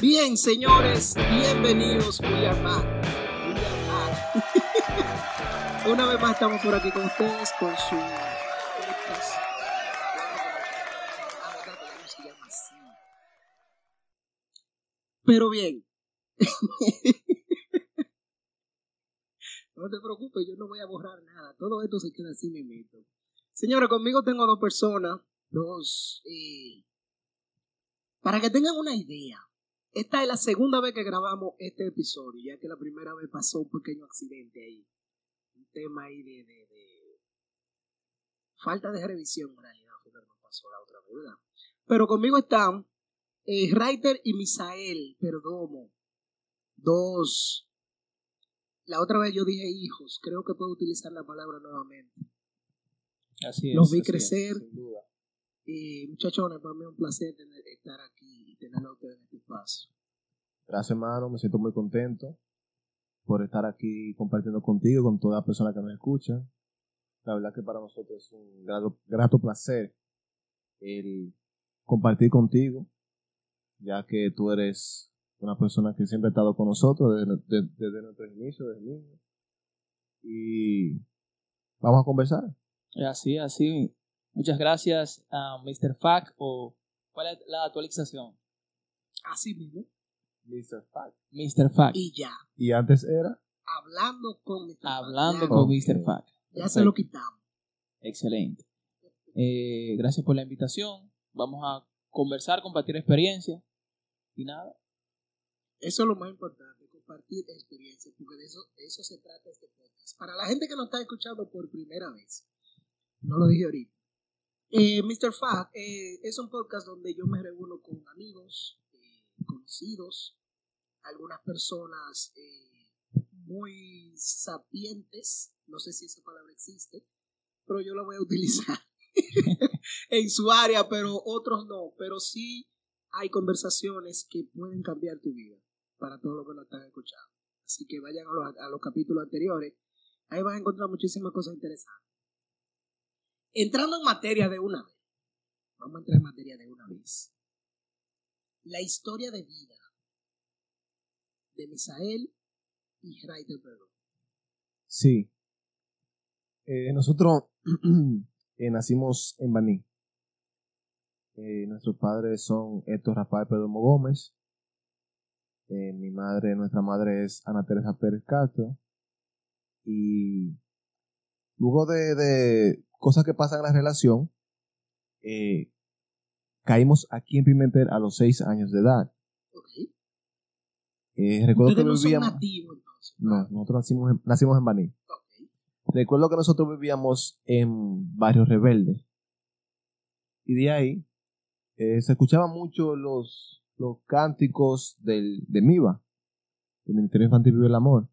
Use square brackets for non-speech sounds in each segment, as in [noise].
Bien, señores, bienvenidos. Are Una vez más estamos por aquí con ustedes con su. Pero bien. [laughs] No te preocupes, yo no voy a borrar nada. Todo esto se queda así mismo. Señora, conmigo tengo dos personas, dos, eh, para que tengan una idea. Esta es la segunda vez que grabamos este episodio, ya que la primera vez pasó un pequeño accidente ahí. Tema ahí de, de, de falta de revisión en realidad, fue lo que nos pasó la otra vez, ¿verdad? Pero conmigo están eh, Reiter y Misael Perdomo, dos la otra vez yo dije hijos, creo que puedo utilizar la palabra nuevamente. Así es. Los vi es. crecer Sin duda. y muchachones, para mí es un placer tener- estar aquí y tenerlo a ustedes en este espacio. Gracias, hermano. Me siento muy contento por estar aquí compartiendo contigo, con toda la persona que nos escucha. La verdad que para nosotros es un grato, grato placer el compartir contigo, ya que tú eres una persona que siempre ha estado con nosotros desde, de- desde nuestros inicios, desde niños. Y vamos a conversar. Así, así. Muchas gracias a Mr. Fac o ¿cuál es la actualización? Así mismo. Mr. Fact. Mr. Fac. Y ya, Y antes era hablando con Mr. Hablando con. Mr. Fac. Ya se lo quitamos. Excelente. Eh, gracias por la invitación. Vamos a conversar, compartir experiencia y nada. Eso es lo más importante, compartir experiencias, porque de eso, de eso se trata este podcast. Para la gente que nos está escuchando por primera vez, no lo dije ahorita. Eh, Mr. Fact eh, es un podcast donde yo me reúno con amigos, conocidos, algunas personas eh, muy sapientes, no sé si esa palabra existe, pero yo la voy a utilizar [laughs] en su área, pero otros no, pero sí hay conversaciones que pueden cambiar tu vida para todos los que nos están escuchando. Así que vayan a los, a los capítulos anteriores, ahí van a encontrar muchísimas cosas interesantes. Entrando en materia de una vez, vamos a entrar en materia de una vez. La historia de vida de Misael y Perdón. Sí. Eh, nosotros [clears throat] eh, nacimos en Baní. Eh, nuestros padres son Héctor Rafael Perdomo Gómez. Mi madre, nuestra madre es Ana Teresa Pérez Castro. Y luego de, de cosas que pasan en la relación, caímos aquí en Pimentel a los seis años de edad. Ok. Eh, recuerdo que son vivíamos. nativos entonces. No, nosotros nacimos en, nacimos en Baní. Ok. Recuerdo que nosotros vivíamos en Barrio Rebelde. Y de ahí eh, se escuchaban mucho los, los cánticos del, de MIVA, del Ministerio Infantil Vive el Amor.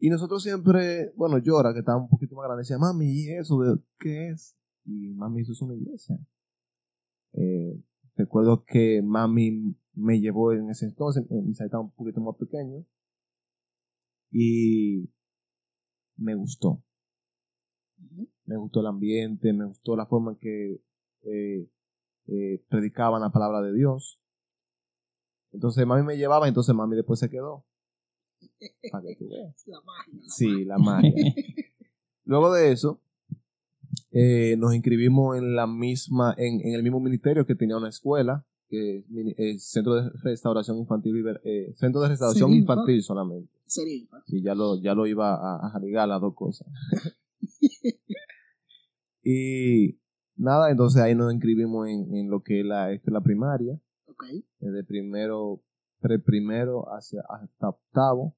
Y nosotros siempre, bueno, ahora que estaba un poquito más grande, decía, mami, ¿y eso de qué es? Y mami, eso es una iglesia. Eh, recuerdo que mami me llevó en ese entonces, en mi estaba un poquito más pequeño, y me gustó. Me gustó el ambiente, me gustó la forma en que eh, eh, predicaban la palabra de Dios. Entonces mami me llevaba, entonces mami después se quedó. [laughs] Para que tú veas. La magia. la Sí, la magia. [laughs] Luego de eso, eh, nos inscribimos en la misma, en, en el mismo ministerio que tenía una escuela, que es eh, Centro de Restauración Infantil, eh, Centro de Restauración. Infantil solamente. Sería. Sí, ya lo, ya lo iba a, a las dos cosas. [laughs] y nada, entonces ahí nos inscribimos en, en lo que es la, la primaria, Ok. desde primero, pre-primero hacia, hasta octavo,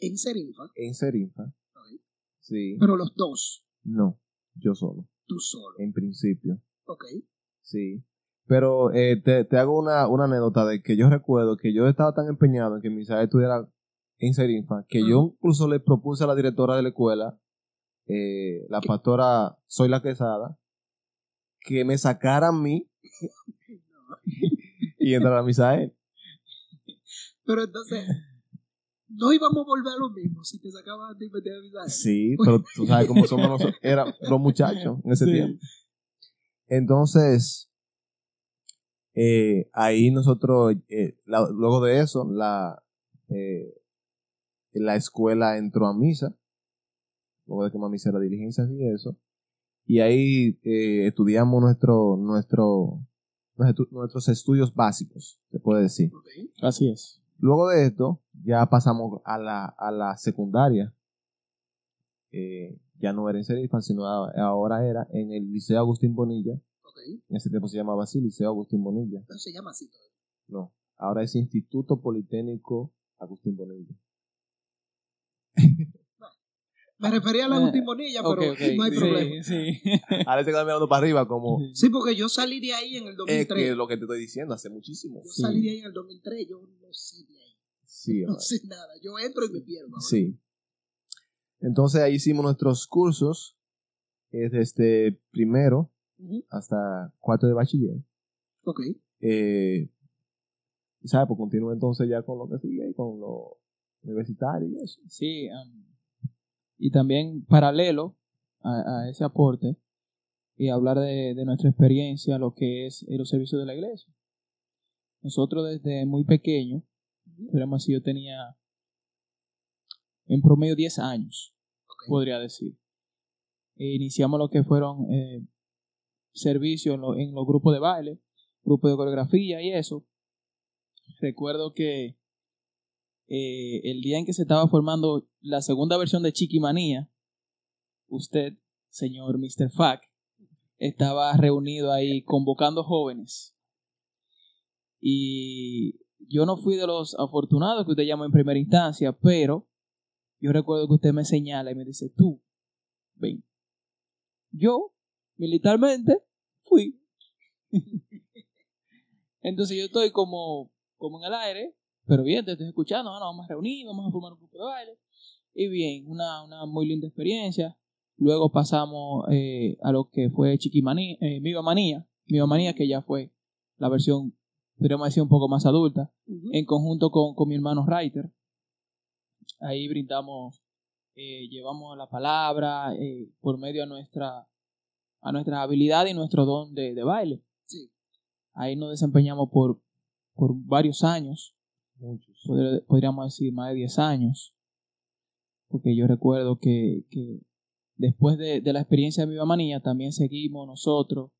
En Serinfa. en Serinfa. Sí, Pero los dos, no, yo solo, tú solo. en principio, Ok. sí. Pero eh, te, te hago una, una anécdota de que yo recuerdo que yo estaba tan empeñado en que mi hija estuviera en Serinfa que yo incluso le propuse a la directora de la escuela eh, la pastora Soy la Quesada que me sacara a mí [laughs] [laughs] y entrar a misa a él. Pero entonces, no íbamos a volver a lo mismo si te sacaban a ti y metías a misa. Sí, [laughs] pero tú sabes cómo somos nosotros, eran los muchachos en ese Sí. tiempo. Entonces, eh, ahí nosotros, eh, la- luego de eso, la, eh, la escuela entró a misa, luego de que mami hiciera diligencias y eso, y ahí eh, estudiamos nuestro, nuestro, nuestro- nuestros estudios básicos, se puede decir. Así es. Luego de esto, ya pasamos a la, a la secundaria. Eh, ya no era en Serifa, sino a- ahora era en el Liceo Agustín Bonilla. Ok. En ese tiempo se llamaba así, Liceo Agustín Bonilla. No se llama así todavía. No, ahora es Instituto Politécnico Agustín Bonilla. Me refería a la Eh, Agustín Bonilla, Ok, pero no hay Sí, problema. sí. Ahora [laughs] se queda mirando para arriba como... Sí, porque yo salí de ahí en el Es 2003. que lo que te estoy diciendo hace muchísimo. Yo Sí. salí de ahí en el 2003, yo no sé de ahí. Sí, No sé nada. Yo entro y me pierdo. ahora. Sí. Entonces ahí hicimos nuestros cursos eh, desde primero Ujú. hasta cuarto de bachiller. Ok. eh, ¿sabes? Pues continúo entonces ya con lo que sigue con lo universitario y eso. Sí, am, y también paralelo a, a ese aporte y hablar de, de nuestra experiencia, lo que es los servicios de la iglesia. Nosotros desde muy pequeño, podríamos decir, yo tenía en promedio 10 años, podría decir. E iniciamos lo que fueron eh, servicios en, lo- en los grupos de baile, grupos de coreografía y eso. Recuerdo que eh, el día en que se estaba formando la segunda versión de Chiquimanía, usted, señor Mr. Fack, estaba reunido ahí convocando jóvenes. Y yo no fui de los afortunados que usted llamó en primera instancia, pero yo recuerdo que usted me señala y me dice, tú, ven. Yo, militarmente, fui. [laughs] Entonces yo estoy como, como en el aire, pero bien, te estoy escuchando, bueno, vamos a reunir, vamos a formar un grupo de baile. Y bien, una, una muy linda experiencia. Luego pasamos eh, a lo que fue Chiquimanía, eh, Viva Manía, Viva Manía, que ya fue la versión, podríamos decir, un poco más adulta, en conjunto con, con mi hermano Reiter. Ahí brindamos, eh, llevamos la palabra eh, por medio a nuestra, a nuestra habilidad y nuestro don de, de baile. Sí. Ahí nos desempeñamos por, por varios años, Muchos. podr- podríamos decir más de 10 años, porque yo recuerdo que, que después de, de la experiencia de Viva Manía también seguimos nosotros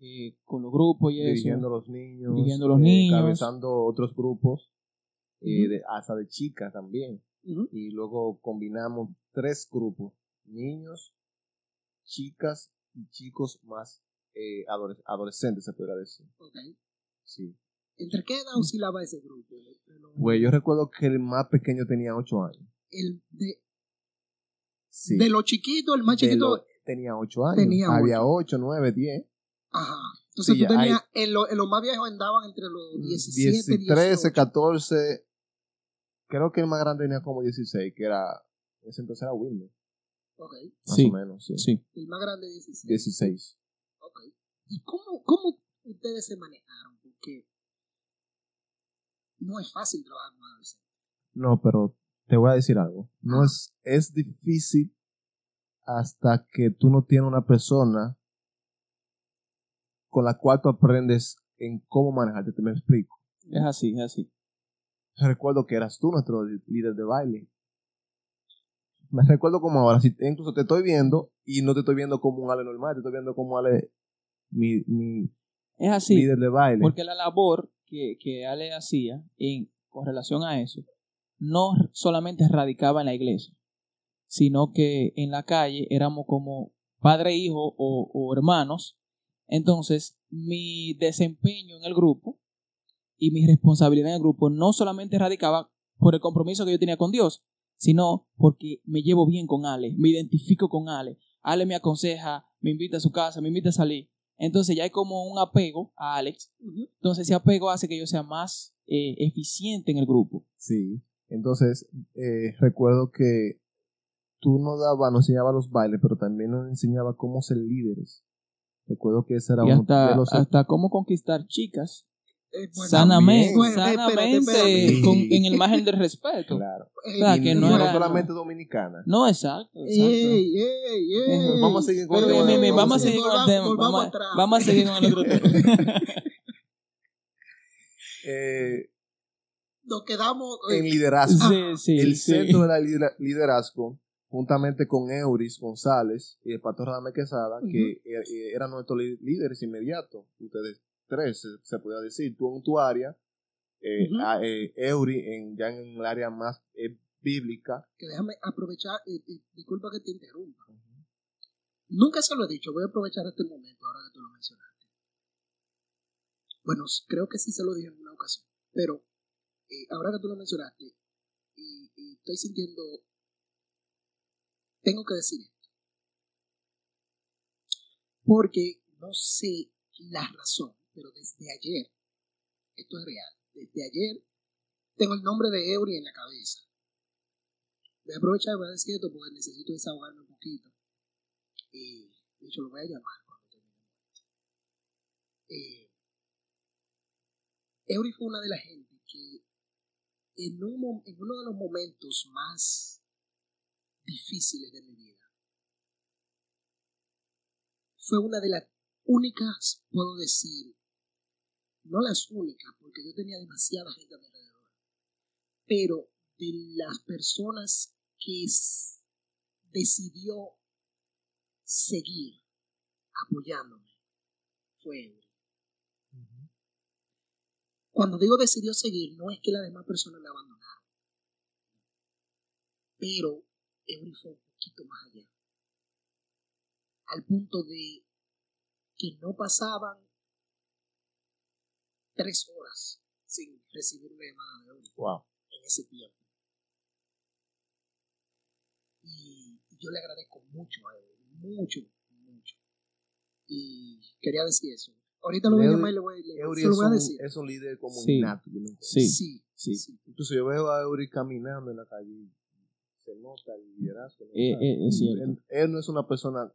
eh, con los grupos y eso. Dirigiendo los niños. Dirigiendo los eh, niños. Encabezando otros grupos. eh, de- hasta de chicas también. Y luego combinamos tres grupos. Niños, chicas y chicos más eh, adole- adolescentes, se podría decir. Ok. Sí. ¿Entre qué edad oscilaba ese grupo? Los- Pues yo recuerdo que el más pequeño tenía ocho años. el de, Sí. de los chiquitos, el más De chiquito. lo- tenía ocho años. tenía Había ocho, nueve, diez. Ajá. Entonces Sí, tú tenías, hay- en, lo- en los más viejos andaban entre los 17, 13, 18. 14. Creo que el más grande tenía como 16, que era. Ese entonces era Wilmer. Ok. Más Sí, o menos, sí. sí. El más grande 16. 16. Ok. ¿Y cómo, cómo ustedes se manejaron? Porque no es fácil trabajar con adolescentes. No, pero te voy a decir algo. No es, es difícil hasta que tú no tienes una persona con la cual tú aprendes en cómo manejarte. Te me explico. Es así, es así. Recuerdo que eras tú nuestro líder de baile. Me recuerdo como ahora, si te- incluso te estoy viendo y no te estoy viendo como un Ale normal, te estoy viendo como Ale, mi, mi Es así. líder de baile. Porque la labor que, Ale hacía en, con relación a eso no solamente radicaba en la iglesia, sino que en la calle éramos como padre, hijo o, o hermanos. Entonces, mi desempeño en el grupo y mi responsabilidad en el grupo no solamente radicaba por el compromiso que yo tenía con Dios, sino porque me llevo bien con Ale, me identifico con Ale. Ale me aconseja, me invita a su casa, me invita a salir. Entonces ya hay como un apego a Alex entonces ese apego hace que yo sea más eh, eficiente en el grupo. Sí. Entonces, eh, recuerdo que tú no dabas, nos enseñaba los bailes, pero también nos enseñaba cómo ser líderes. Recuerdo que ese era Y uno hasta, de los... hasta cómo conquistar chicas Eh, bueno, sanamente. Bueno, sanamente espérate, espérate. con- en el margen del respeto. Claro. Eh, O sea, Y que no, no era- solamente dominicana. No, exacto. exacto. Ey, ey, ey. Vamos a seguir con Pero, el tema. Vamos vamos a seguir con el tema. Vamos, atrás. vamos a seguir con el otro tema. [laughs] Eh, Nos quedamos. eh, en liderazgo. sí, sí, el sí. centro del lidera- liderazgo, juntamente con Euris González y el pastor Radame Quesada, que eh, eh, eran nuestros líderes inmediatos, ustedes tres, se, se podría decir, tú en tu área, eh, a- eh, Eury en, ya en el área más eh, bíblica. que déjame aprovechar, disculpa que te interrumpa. Nunca se lo he dicho, voy a aprovechar este momento ahora que tú lo mencionaste. Bueno, creo que sí se lo dije en una ocasión, pero eh, ahora que tú lo mencionaste, y, y estoy sintiendo, tengo que decir esto. Porque no sé la razón, pero desde ayer, esto es real, desde ayer tengo el nombre de Eury en la cabeza. Voy a aprovechar y voy a decir esto porque necesito desahogarme un poquito. Eh, de hecho, lo voy a llamar cuando termine. Eh, Eury fue una de las gente que en, un en uno de los momentos más difíciles de mi vida fue una de las únicas, puedo decir, no las únicas, porque yo tenía demasiada gente a mi alrededor, pero de las personas que decidió seguir apoyándome fue Eury. Cuando digo decidió seguir, no es que las demás personas me abandonaron, pero Eury fue un poquito más allá, al punto de que no pasaban tres horas sin recibir una llamada de Eury Wow. en ese tiempo. Y yo le agradezco mucho a él, mucho, mucho. Y quería decir eso. Ahorita lo voy a llamar y le voy, le- Eury se lo es voy a decir. es un líder como Sí. innato. yo me entiendo. Sí. sí, sí. sí. Incluso yo veo a Eury caminando en la calle y se nota el liderazgo. ¿no? Eh, eh, es cierto. él, él no es una persona,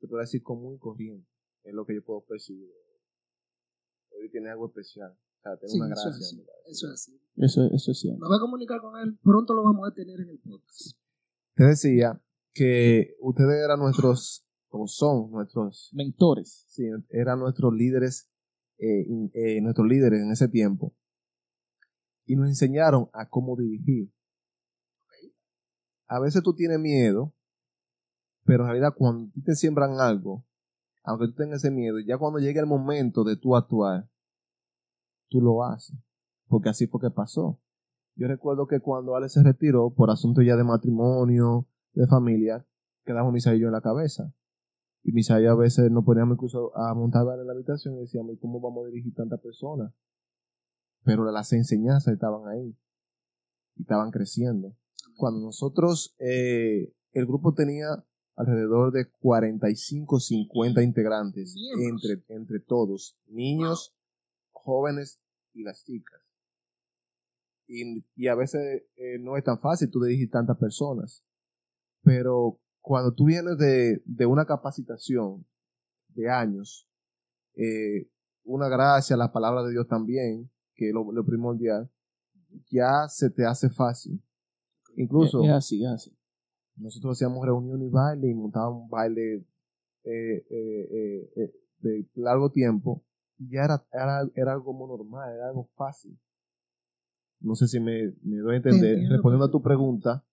te puedo decir, común y corriente. Es lo que yo puedo percibir. Eury tiene algo especial. O sea, tiene Sí, una eso gracia. es. Eso es así. Eso, eso es cierto. Me voy a comunicar con él. Pronto lo vamos a tener en el podcast. Te decía que ustedes eran nuestros, como son nuestros, Mentores. sí, eran nuestros líderes, eh, eh, nuestros líderes en ese tiempo. Y nos enseñaron a cómo dirigir. A veces tú tienes miedo, pero en realidad cuando te siembran algo, aunque tú tengas ese miedo, ya cuando llegue el momento de tú actuar, tú lo haces. Porque así fue que pasó. Yo recuerdo que cuando Ale se retiró por asuntos ya de matrimonio, de familia, quedamos Misael y yo en la cabeza. Y Misael a veces nos poníamos incluso a montar en la habitación y decíamos, ¿y cómo vamos a dirigir tantas personas? Pero las enseñanzas estaban ahí. Y estaban creciendo. Cuando nosotros, eh, el grupo tenía alrededor de 45, 50 integrantes entre, entre todos, niños, jóvenes y las chicas. Y, y a veces eh, no es tan fácil tú dirigir tantas personas. Pero cuando tú vienes de, de una capacitación de años, eh, una gracia, la palabra de Dios también, que es lo, lo primordial, ya se te hace fácil. Incluso es así, es así. Nosotros hacíamos reunión y baile y montábamos baile eh, eh, eh, de largo tiempo y ya era, era, era algo como normal, era algo fácil. No sé si me, me doy a entender, entiendo, respondiendo a tu pregunta,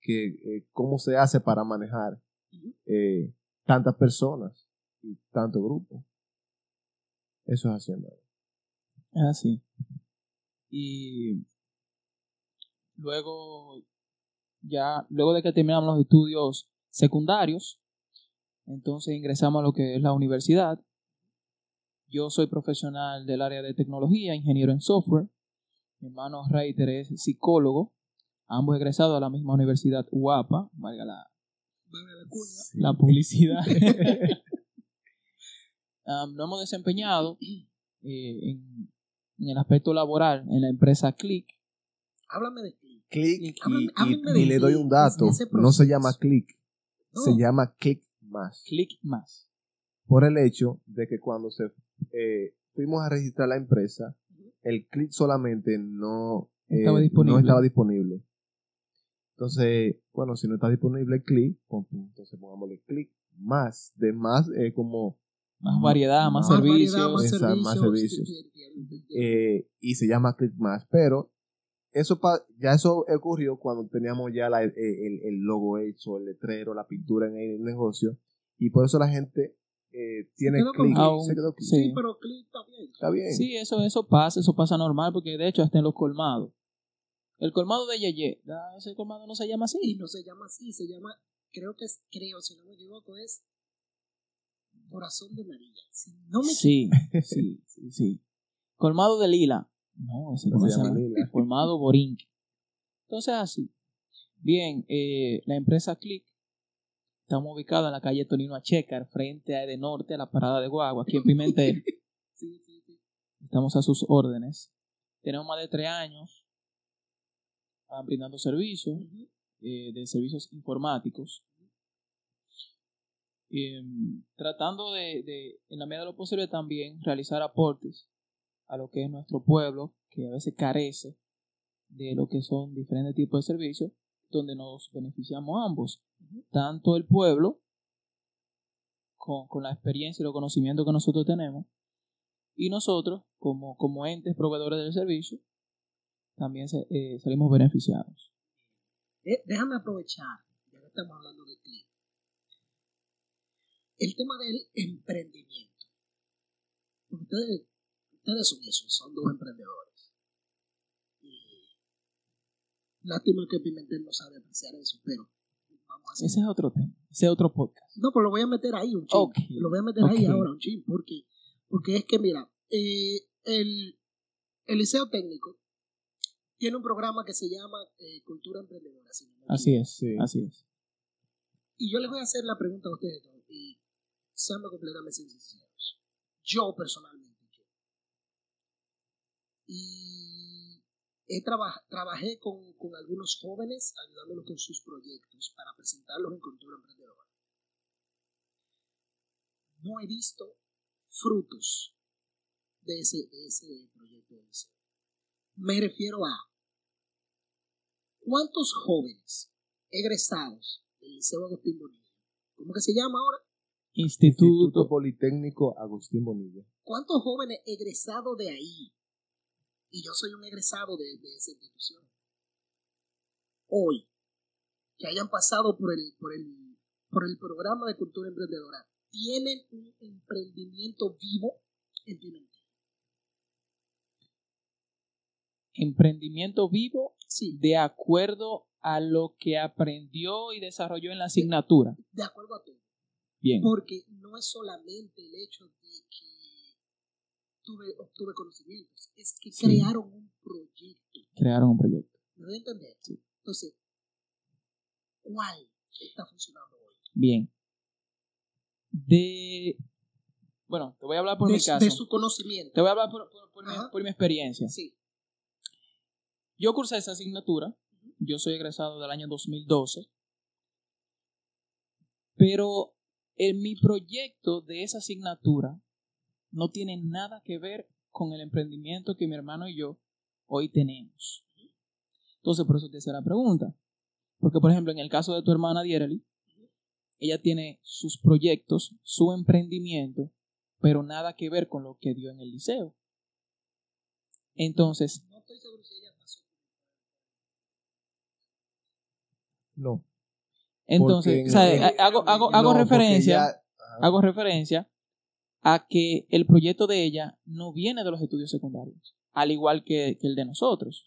que cómo se hace para manejar tantas personas y tanto grupo. Eso es haciendo. Es así. Y luego, ya, luego de que terminamos los estudios secundarios, entonces ingresamos a lo que es la universidad. Yo soy profesional del área de tecnología, ingeniero en software. Mi hermano Reiter es psicólogo. Ambos egresados a la misma universidad UAPA, valga la, Valga la cuña. la publicidad. [laughs] Um, nos hemos desempeñado eh, en, en el aspecto laboral en la empresa Click. Háblame de. Click y, le doy un dato. No se llama Click, No. se llama Click más. Click más. Por el hecho de que cuando se eh, fuimos a registrar la empresa, el Click solamente no eh, Estaba disponible. no estaba disponible. Entonces, bueno, si no está disponible el Click, entonces pongámosle Click más. De más eh, como Más variedad, más, Más servicios. variedad, más servicios. eh, y se llama Click Más, pero eso pa- ya eso ocurrió cuando teníamos ya la- eh, el, el logo hecho, el letrero, la pintura en el negocio, y por eso la gente eh, tiene clic, Click. se quedó clic. Sí. Sí, pero click está bien. Está bien. Sí, eso, eso pasa, eso pasa normal, porque de hecho hasta en los colmados. El colmado de Yeye, ese colmado no se llama Y así. no se llama así, se llama, creo que es, creo, si no me equivoco, es Corazón de María. Si no me Sí, sí, sí, sí. Colmado de Lila. No, ese No se se llama. Lila. Colmado. Entonces así. Bien, eh, la empresa Click estamos ubicados en la calle Tonino Achecar, frente a de Norte, a la parada de Guagua, aquí en Pimentel. [laughs] Sí, sí, sí. Estamos a sus órdenes. Tenemos más de tres años ah, brindando servicios. Eh, de servicios informáticos, em, tratando de, de, en la medida de lo posible, también realizar aportes a lo que es nuestro pueblo, que a veces carece de lo que son diferentes tipos de servicios, donde nos beneficiamos ambos, tanto el pueblo, con, con la experiencia y los conocimientos que nosotros tenemos, y nosotros, como, como entes proveedores del servicio, también se- eh, salimos beneficiados. Déjame aprovechar, ya que estamos hablando de click. El tema del emprendimiento. Ustedes, ustedes son eso, son dos emprendedores. Y lástima que Pimentel no sabe apreciar eso, pero vamos a hacer. Ese es otro tema, ese es otro podcast. No, pero lo voy a meter ahí un chin. Lo voy a meter ahí ok. ahora un chin, porque, porque es que, mira, eh, el, el liceo técnico tiene un programa que se llama eh, Cultura Emprendedora. si no Así es, Sí. así es. Y yo les voy a hacer la pregunta a ustedes dos, y seamos completamente sinceros. Yo personalmente. Y he traba- trabajé con, con algunos jóvenes ayudándolos con sus proyectos para presentarlos en Cultura Emprendedora. No he visto frutos de ese, de ese proyecto de liceo. Me refiero a cuántos jóvenes egresados del Liceo Agustín Bonilla, ¿cómo que se llama ahora? Instituto, Instituto Politécnico Agustín Bonilla. ¿Cuántos jóvenes egresados de ahí? Y yo soy un egresado de, de esa institución. Hoy, que hayan pasado por el, por el, por el programa de cultura emprendedora, tienen un emprendimiento vivo en Pimentel. emprendimiento vivo Sí, de acuerdo a lo que aprendió y desarrolló en la asignatura. de acuerdo a todo. Bien, Porque no es solamente el hecho de que tuve, obtuve conocimientos, es que Sí. crearon un proyecto. crearon un proyecto. ¿Me a entender? Entonces, ¿cuál está funcionando hoy? Bien. De... Bueno, te voy a hablar por de, mi caso. de su conocimiento. Te voy a hablar por, por- por mi, por mi experiencia. Sí. Yo cursé esa asignatura. Yo soy egresado del año 2012. Pero en mi proyecto de esa asignatura no tiene nada que ver con el emprendimiento que mi hermano y yo hoy tenemos. Entonces, por eso te hice la pregunta. Porque, por ejemplo, en el caso de tu hermana Diereli, ella tiene sus proyectos, su emprendimiento, pero nada que ver con lo que dio en el liceo. Entonces, No estoy seguro si ella pasó. No. entonces, porque o sea, en- ha- hago, No, referencia, hago referencia a que el proyecto de ella no viene de los estudios secundarios, al igual que, que el de nosotros.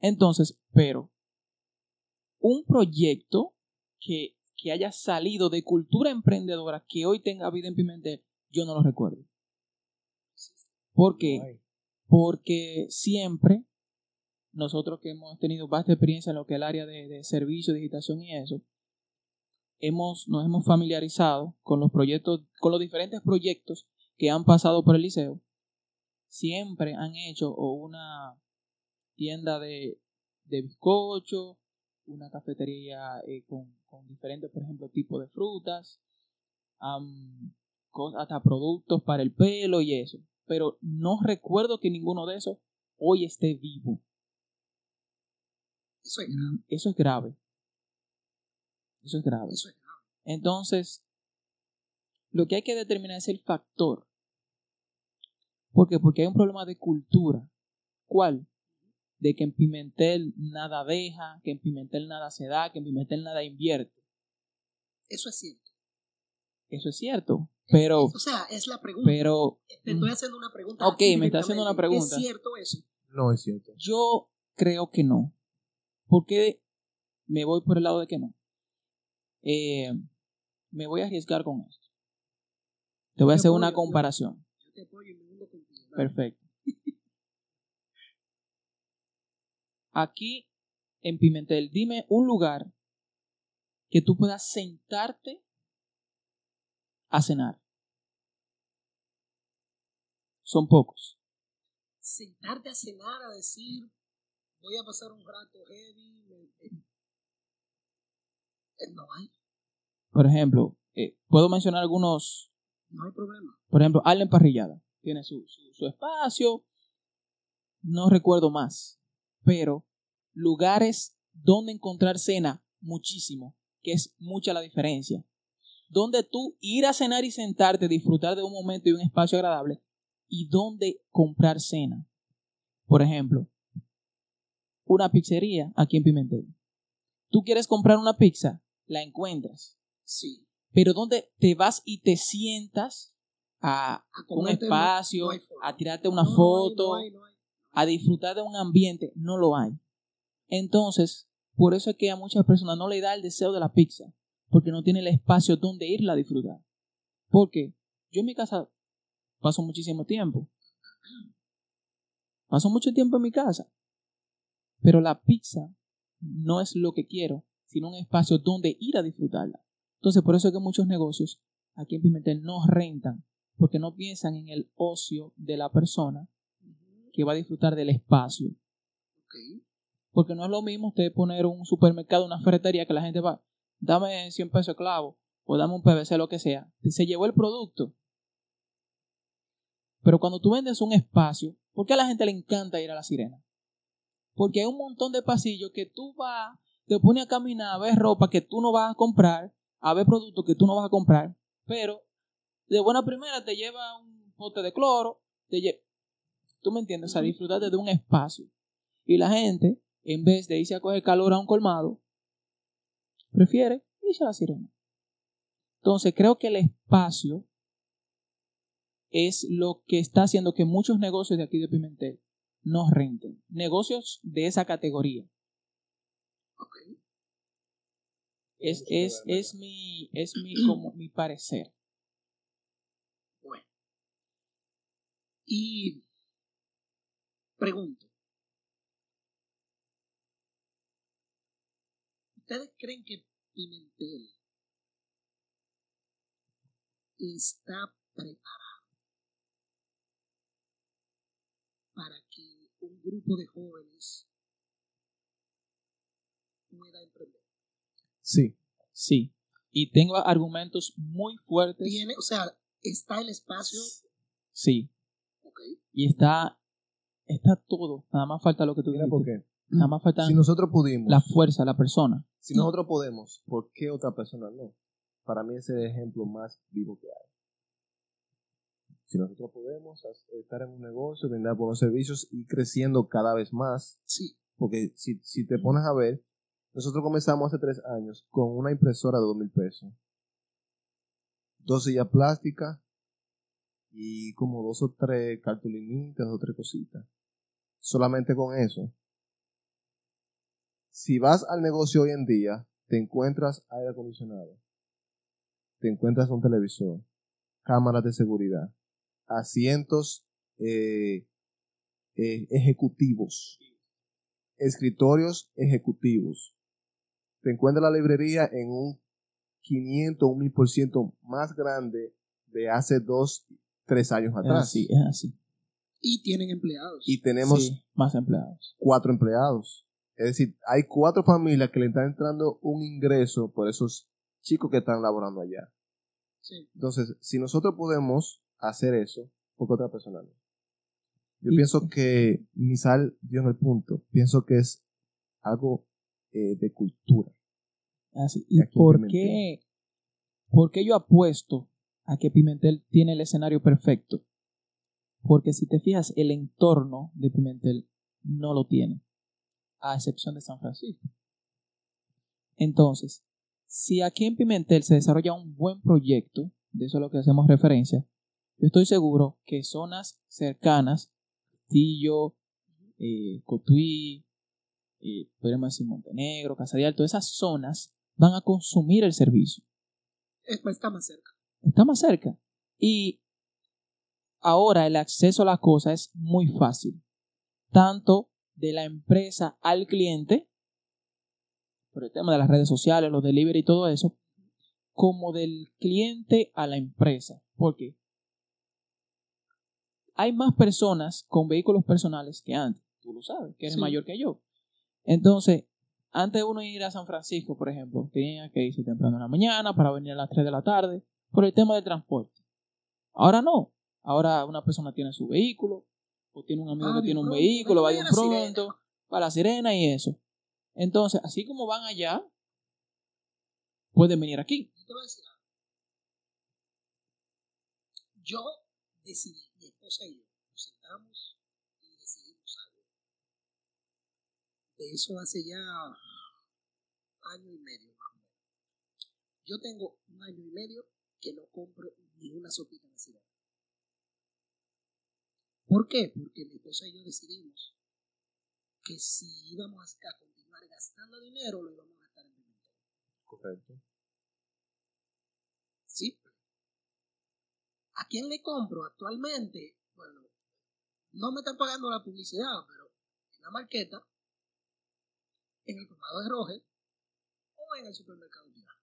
Entonces, pero un proyecto que, que haya salido de cultura emprendedora que hoy tenga vida en Pimentel, yo no lo recuerdo. ¿Por qué? Porque siempre nosotros que hemos tenido vasta experiencia en lo que es el área de, de servicio, digitación y eso, hemos, nos hemos familiarizado con los proyectos, con los diferentes proyectos que han pasado por el liceo. Siempre han hecho una tienda de, de bizcocho, una cafetería eh, con, diferentes, por ejemplo, tipos de frutas, cos- hasta productos para el pelo y eso. Pero no recuerdo que ninguno de esos hoy esté vivo. Eso es grave. Eso es grave. Eso es grave. Entonces, lo que hay que determinar es el factor. ¿Por qué? Porque hay un problema de cultura. ¿Cuál? De que en Pimentel nada deja, que en Pimentel nada se da, que en Pimentel nada invierte. Eso es cierto. Eso es cierto. Pero, O sea, es la pregunta. pero, Te estoy haciendo una pregunta. Ok, me está haciendo una pregunta. ¿Es cierto eso? No es cierto. yo creo que no. ¿Por qué me voy por el lado de que no? Eh, me voy a arriesgar con esto. Te voy a hacer una comparación. Yo te apoyo. Perfecto. Aquí en Pimentel, dime un lugar que tú puedas sentarte a cenar. Son pocos. Sentarte a cenar, a decir, voy a pasar un rato heavy. No hay, Por ejemplo, eh, puedo mencionar algunos, no hay problema. por ejemplo, Allen Parrillada. Tiene su, su, su espacio. No recuerdo más. Pero lugares donde encontrar cena, muchísimo. Que es mucha la diferencia. Donde tú ir a cenar y sentarte, disfrutar de un momento y un espacio agradable. Y donde comprar cena. Por ejemplo, una pizzería aquí en Pimentel. Tú quieres comprar una pizza, la encuentras. Sí. Pero donde te vas y te sientas a A un no- espacio, no a tirarte una No, no hay, foto, hay, hay. a disfrutar de un ambiente, no lo hay. Entonces, por eso es que a muchas personas no le da el deseo de la pizza, porque no tiene el espacio donde irla a disfrutar. Porque yo en mi casa paso muchísimo tiempo. Paso mucho tiempo en mi casa. Pero la pizza no es lo que quiero, sino un espacio donde ir a disfrutarla. Entonces, por eso es que muchos negocios aquí en Pimentel no rentan, porque no piensan en el ocio de la persona que va a disfrutar del espacio. Porque no es lo mismo usted poner un supermercado, una ferretería que la gente va, dame 100 pesos de clavo o dame un PVC, lo que sea. Se llevó el producto. Pero cuando tú vendes un espacio, ¿por qué a la gente le encanta ir a la sirena? Porque hay un montón de pasillos que tú vas, te pones a caminar, a ver ropa que tú no vas a comprar, a ver productos que tú no vas a comprar, pero de buena primera te lleva un pote de cloro, te lle- ¿Tú me entiendes? O sea, de un espacio. Y la gente, en vez de irse a coger calor a un colmado, prefiere irse a la sirena. Entonces, creo que el espacio es lo que está haciendo que muchos negocios de aquí de Pimentel no renten. Negocios de esa categoría. Es, es, es mi, es mi, como mi parecer. Bueno. Y pregunto. ¿Ustedes creen que Pimentel está preparado para que un grupo de jóvenes Sí. Sí. Y tengo argumentos muy fuertes. Tiene, o sea, está el espacio, Sí. ok, Y está, está todo. Nada más falta lo que tú Mira dijiste. por qué. Nada más falta Si nosotros pudimos, la fuerza, la persona. si nosotros podemos, ¿por qué otra persona no? Para mí ese es el ejemplo más vivo que hay. Si nosotros podemos estar en un negocio, brindar buenos servicios y creciendo cada vez más, sí, porque si, si te pones a ver, nosotros comenzamos hace tres años con una impresora de dos mil pesos, dos sillas plásticas y como dos o tres cartulinitas, o tres cositas. Solamente con eso. Si vas al negocio hoy en día, te encuentras aire acondicionado, te encuentras un televisor, cámaras de seguridad, asientos eh, eh, ejecutivos, escritorios ejecutivos. Te encuentras la librería en un 500, un 1000% más grande de hace dos, tres años Es atrás. así, es así. y tienen empleados. Y tenemos Sí, más empleados. cuatro empleados. Es decir, hay cuatro familias que le están entrando un ingreso por esos chicos que están laborando allá. Sí. Entonces, si nosotros podemos hacer eso, ¿por qué otra persona no? Yo Y- pienso que Misal dio en el punto. Pienso que es algo eh, de cultura. Así. Y ¿Y aquí por qué, por qué yo apuesto a que Pimentel tiene el escenario perfecto? Porque si te fijas, el entorno de Pimentel no lo tiene, a excepción de San Francisco. Entonces, si aquí en Pimentel se desarrolla un buen proyecto, de eso es lo que hacemos referencia, yo estoy seguro que zonas cercanas, Castillo, eh, Cotuí, eh, podríamos decir Montenegro, Casa de Alto, esas zonas van a consumir el servicio. Es- pues, está más cerca. Está más cerca. Y ahora el acceso a la cosa es muy fácil. Tanto de la empresa al cliente, por el tema de las redes sociales, los delivery y todo eso, como del cliente a la empresa. ¿Por qué? Hay más personas con vehículos personales que antes. Tú lo sabes, que eres Sí. mayor que yo. Entonces, antes de uno ir a San Francisco, por ejemplo, tenía que irse temprano en la mañana para venir a las 3 de la tarde por el tema de transporte. Ahora no. Ahora una persona tiene su vehículo, o tiene un amigo Ah, que tiene un pronto, vehículo, va Sirena. pronto, va a la sirena y eso. Entonces, así como van allá, pueden venir aquí. Yo te voy a decir algo. Yo decidí, mi esposa y yo, nos sentamos y decidimos algo. De eso hace ya año y medio más o menos. Yo tengo un año y medio que no compro ni una sopita de. ¿Por qué? Porque mi esposa y yo decidimos que si íbamos a continuar gastando dinero, lo íbamos a gastar en Pimentel. Correcto. Sí. ¿A quién le compro actualmente? Bueno, no me están pagando la publicidad, pero en la marqueta, en el colmado de Roger o en el supermercado Pilar.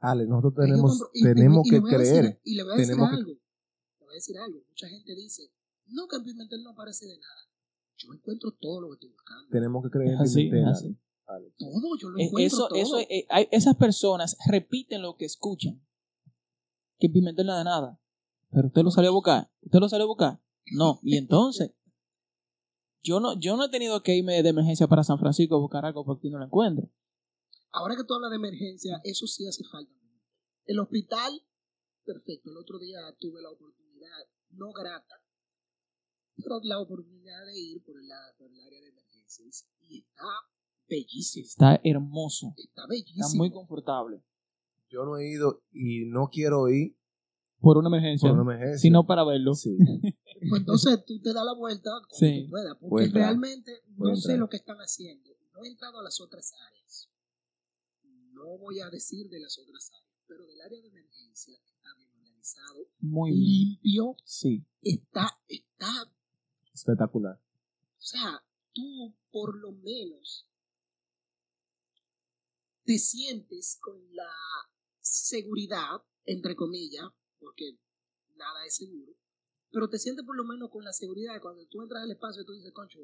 Ale, nosotros tenemos, compro- y- y- tenemos y que a decir- creer. y le voy a decir tenemos que- algo. Le voy a decir algo. Mucha gente dice, no, que en Pimentel no aparece de nada. Yo encuentro todo lo que estoy buscando. Tenemos que creer en así, Pimentel, así. Ale. Todo, yo lo Eh, encuentro Eso, todo. eso, eh, hay- esas personas repiten lo que escuchan. Que en Pimentel no da nada. Pero usted lo salió a buscar. ¿Usted lo salió a buscar? No. Y [laughs] entonces, yo no, yo no he tenido que irme de emergencia para San Francisco a buscar algo porque no lo encuentro. Ahora que tú hablas de emergencia, eso sí hace falta. El hospital, perfecto. El otro día tuve la oportunidad, no grata, pero la oportunidad de ir por el, por el área de emergencias y está bellísimo. Está hermoso. Está bellísimo. Está muy confortable. Yo no he ido y no quiero ir Por una emergencia. por una emergencia. Sino para verlo. Sí. [laughs] Pues [laughs] entonces tú te das la vuelta Sí. tú puedas, porque entrar. realmente no sé lo que están haciendo. No he entrado a las otras áreas. No voy a decir de las otras áreas, pero del área de emergencia está bien organizado, Muy limpio, Sí. está, está, Espectacular. o sea, tú por lo menos te sientes con la seguridad, entre comillas, porque nada es seguro, pero te sientes por lo menos con la seguridad de cuando tú entras al espacio y tú dices, concho,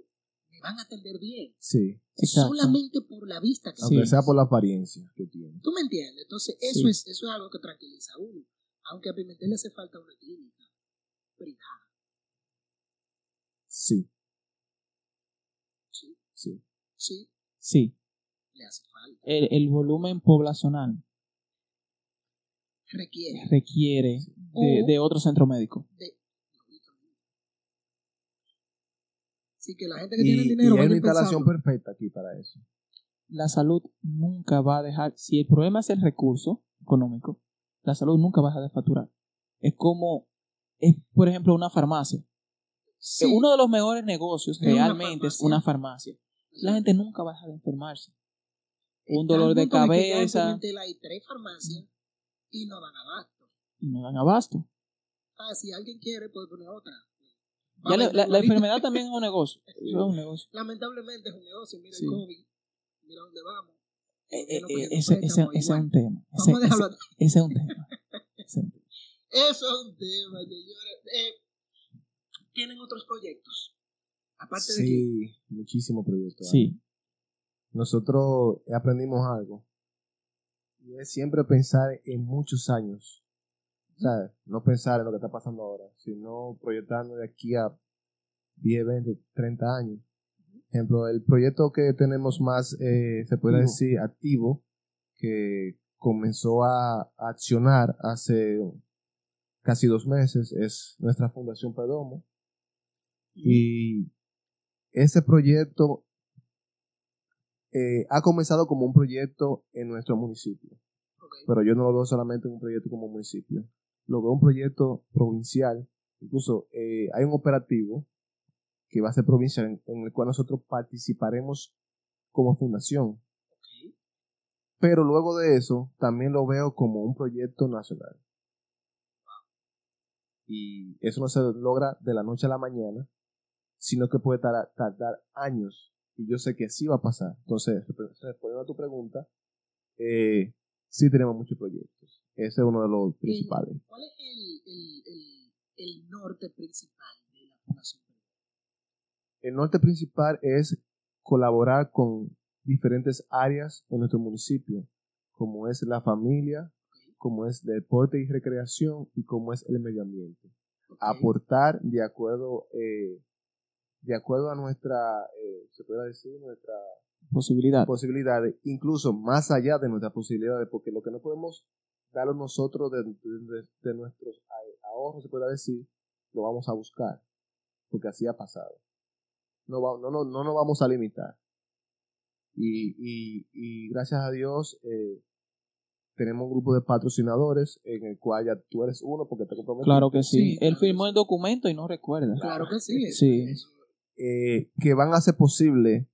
me van a atender bien, Sí. Solamente por la vista que Aunque sea por la apariencia que tiene. ¿Tú me entiendes? Entonces, eso, Sí. es, eso es algo que tranquiliza a uno. Aunque a Pimentel le hace falta una clínica privada. Sí. Sí, Sí. sí, Sí. le hace falta. El, el volumen poblacional Requiere requiere de, de otro centro médico. de... Así que la gente que tiene Y, y dinero hay vaya una instalación pensando. perfecta aquí para eso. La salud nunca va a dejar, si el problema es el recurso económico, la salud nunca va a dejar de facturar. Es como, es por ejemplo una farmacia. Sí, Uno de los mejores negocios Es una realmente es una farmacia. La gente nunca va a dejar de enfermarse. Un está dolor de cabeza Pimentel hay tres farmacias y no dan abasto. y no dan abasto. Ah, si alguien quiere, puede poner otra. Ya la, enfermedad también es un negocio. [laughs] Eso es un negocio. Lamentablemente es un negocio. Mira Sí. el COVID. Mira dónde vamos. Eh, eh, eh, ese, ese- ese es un tema. Ese, Vamos a dejarlo ese- [laughs] ese es un tema. Eso es un tema, señores. Eh, tienen otros proyectos. Aparte de que Sí, muchísimos proyectos. Sí, Nosotros aprendimos algo. Y es siempre pensar en muchos años. ¿Sabes? No pensar en lo que está pasando ahora, sino proyectarnos de aquí a 10, 20, 30 años. Ejemplo, el proyecto que tenemos más, eh, se puede Activo. decir, activo, que comenzó a, accionar hace casi dos meses, es nuestra Fundación Perdomo. Y ese proyecto eh, ha comenzado como un proyecto en nuestro municipio, pero yo no lo veo solamente en un proyecto como municipio, lo veo un proyecto provincial, incluso eh, hay un operativo que va a ser provincial en, el cual nosotros participaremos como fundación, pero luego de eso también lo veo como un proyecto nacional. Y eso no se logra de la noche a la mañana, sino que puede tardar, años. Y yo sé que sí va a pasar. Entonces, resp- respondiendo a tu pregunta, eh, sí tenemos muchos proyectos. Ese es uno de los principales. ¿Cuál es el, el, el, el norte principal de la Fundación Perú? El norte principal es colaborar con diferentes áreas en nuestro municipio, como es la familia, como es deporte y recreación y como es el medio ambiente. Aportar de acuerdo, eh, de acuerdo a nuestra, eh, se puede decir, nuestra posibilidad. posibilidades, incluso más allá de nuestras posibilidades, porque lo que no podemos darlo nosotros de, de- de nuestros a- ahorros, se puede decir, lo vamos a buscar, porque así ha pasado. No, va- no, no, no nos vamos a limitar. Y, y, y gracias a Dios eh, tenemos un grupo de patrocinadores en el cual ya tú eres uno porque te comprometiste. Claro que sí. Sí, Él firmó el documento y no recuerda. Claro que sí. Sí. eh, que van a hacer posible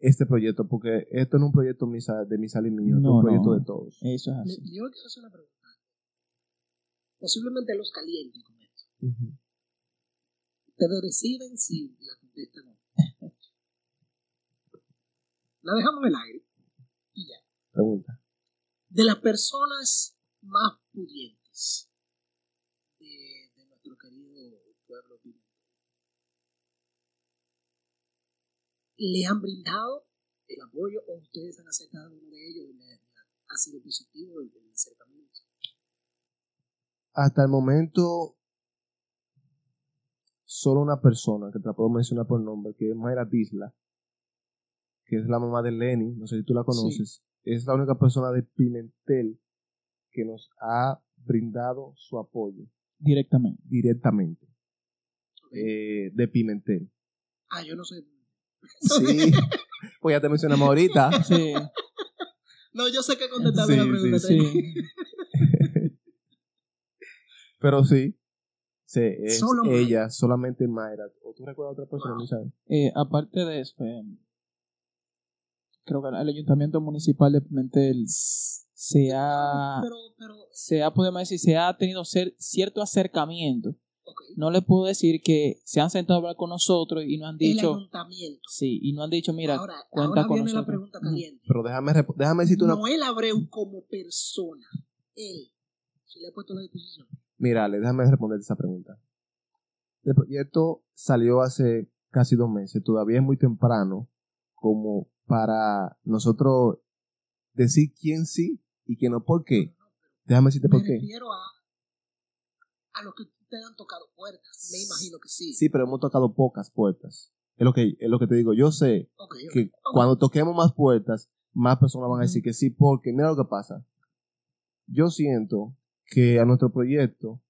este proyecto, porque esto no es un proyecto misa, de mi y es un proyecto no. de todos. Eso es así. Yo quiero hacer una pregunta. Posiblemente los caliente con esto. Ujú. Ustedes deciden si la contestan o no. La dejamos en el aire. Y ya. Pregunta. De las personas más pudientes de, de nuestro querido pueblo pimentel, ¿le han brindado el apoyo o ustedes han aceptado uno de ellos y le- ha sido positivo el, el acercamiento? Hasta el momento, solo una persona, que te la puedo mencionar por nombre, que es Mayra Disla, que es la mamá de Lenny, no sé si tú la conoces, es la única persona de Pimentel que nos ha brindado su apoyo Directamente. directamente, eh, de Pimentel. ah, yo no sé. Sí, [laughs] pues ya te mencionamos ahorita. Sí, No, yo sé que contestando Sí, la pregunta. sí. [laughs] Pero sí, sí es Solo Mayra. ella, solamente Mayra. ¿O tú recuerdas a otra persona, Wow. Misael? Eh, aparte de eso, eh, creo que el ayuntamiento municipal de Pimentel se ha, Pero, pero, se ha, podemos decir, se ha tenido cierto acercamiento. No le puedo decir que se han sentado a hablar con nosotros y nos han El dicho, ayuntamiento. sí, y nos han dicho, mira, ahora, cuenta ahora con viene la nosotros. pregunta Ujú. caliente. Pero déjame, déjame decirte una... Noel Abreu como persona, él, se le ha puesto a la disposición. Mira, Ale, déjame responderte esa pregunta. El proyecto salió hace casi dos meses. Todavía es muy temprano como para nosotros decir quién sí y quién no. ¿Por qué? Déjame decirte Me por qué. refiero a, a los que ustedes han tocado puertas. Me imagino que sí. Sí, pero hemos tocado pocas puertas. Es lo que, es lo que te digo. Yo sé que cuando toquemos más puertas, más personas van a decir que sí, porque mira lo que pasa. Yo siento que a nuestro proyecto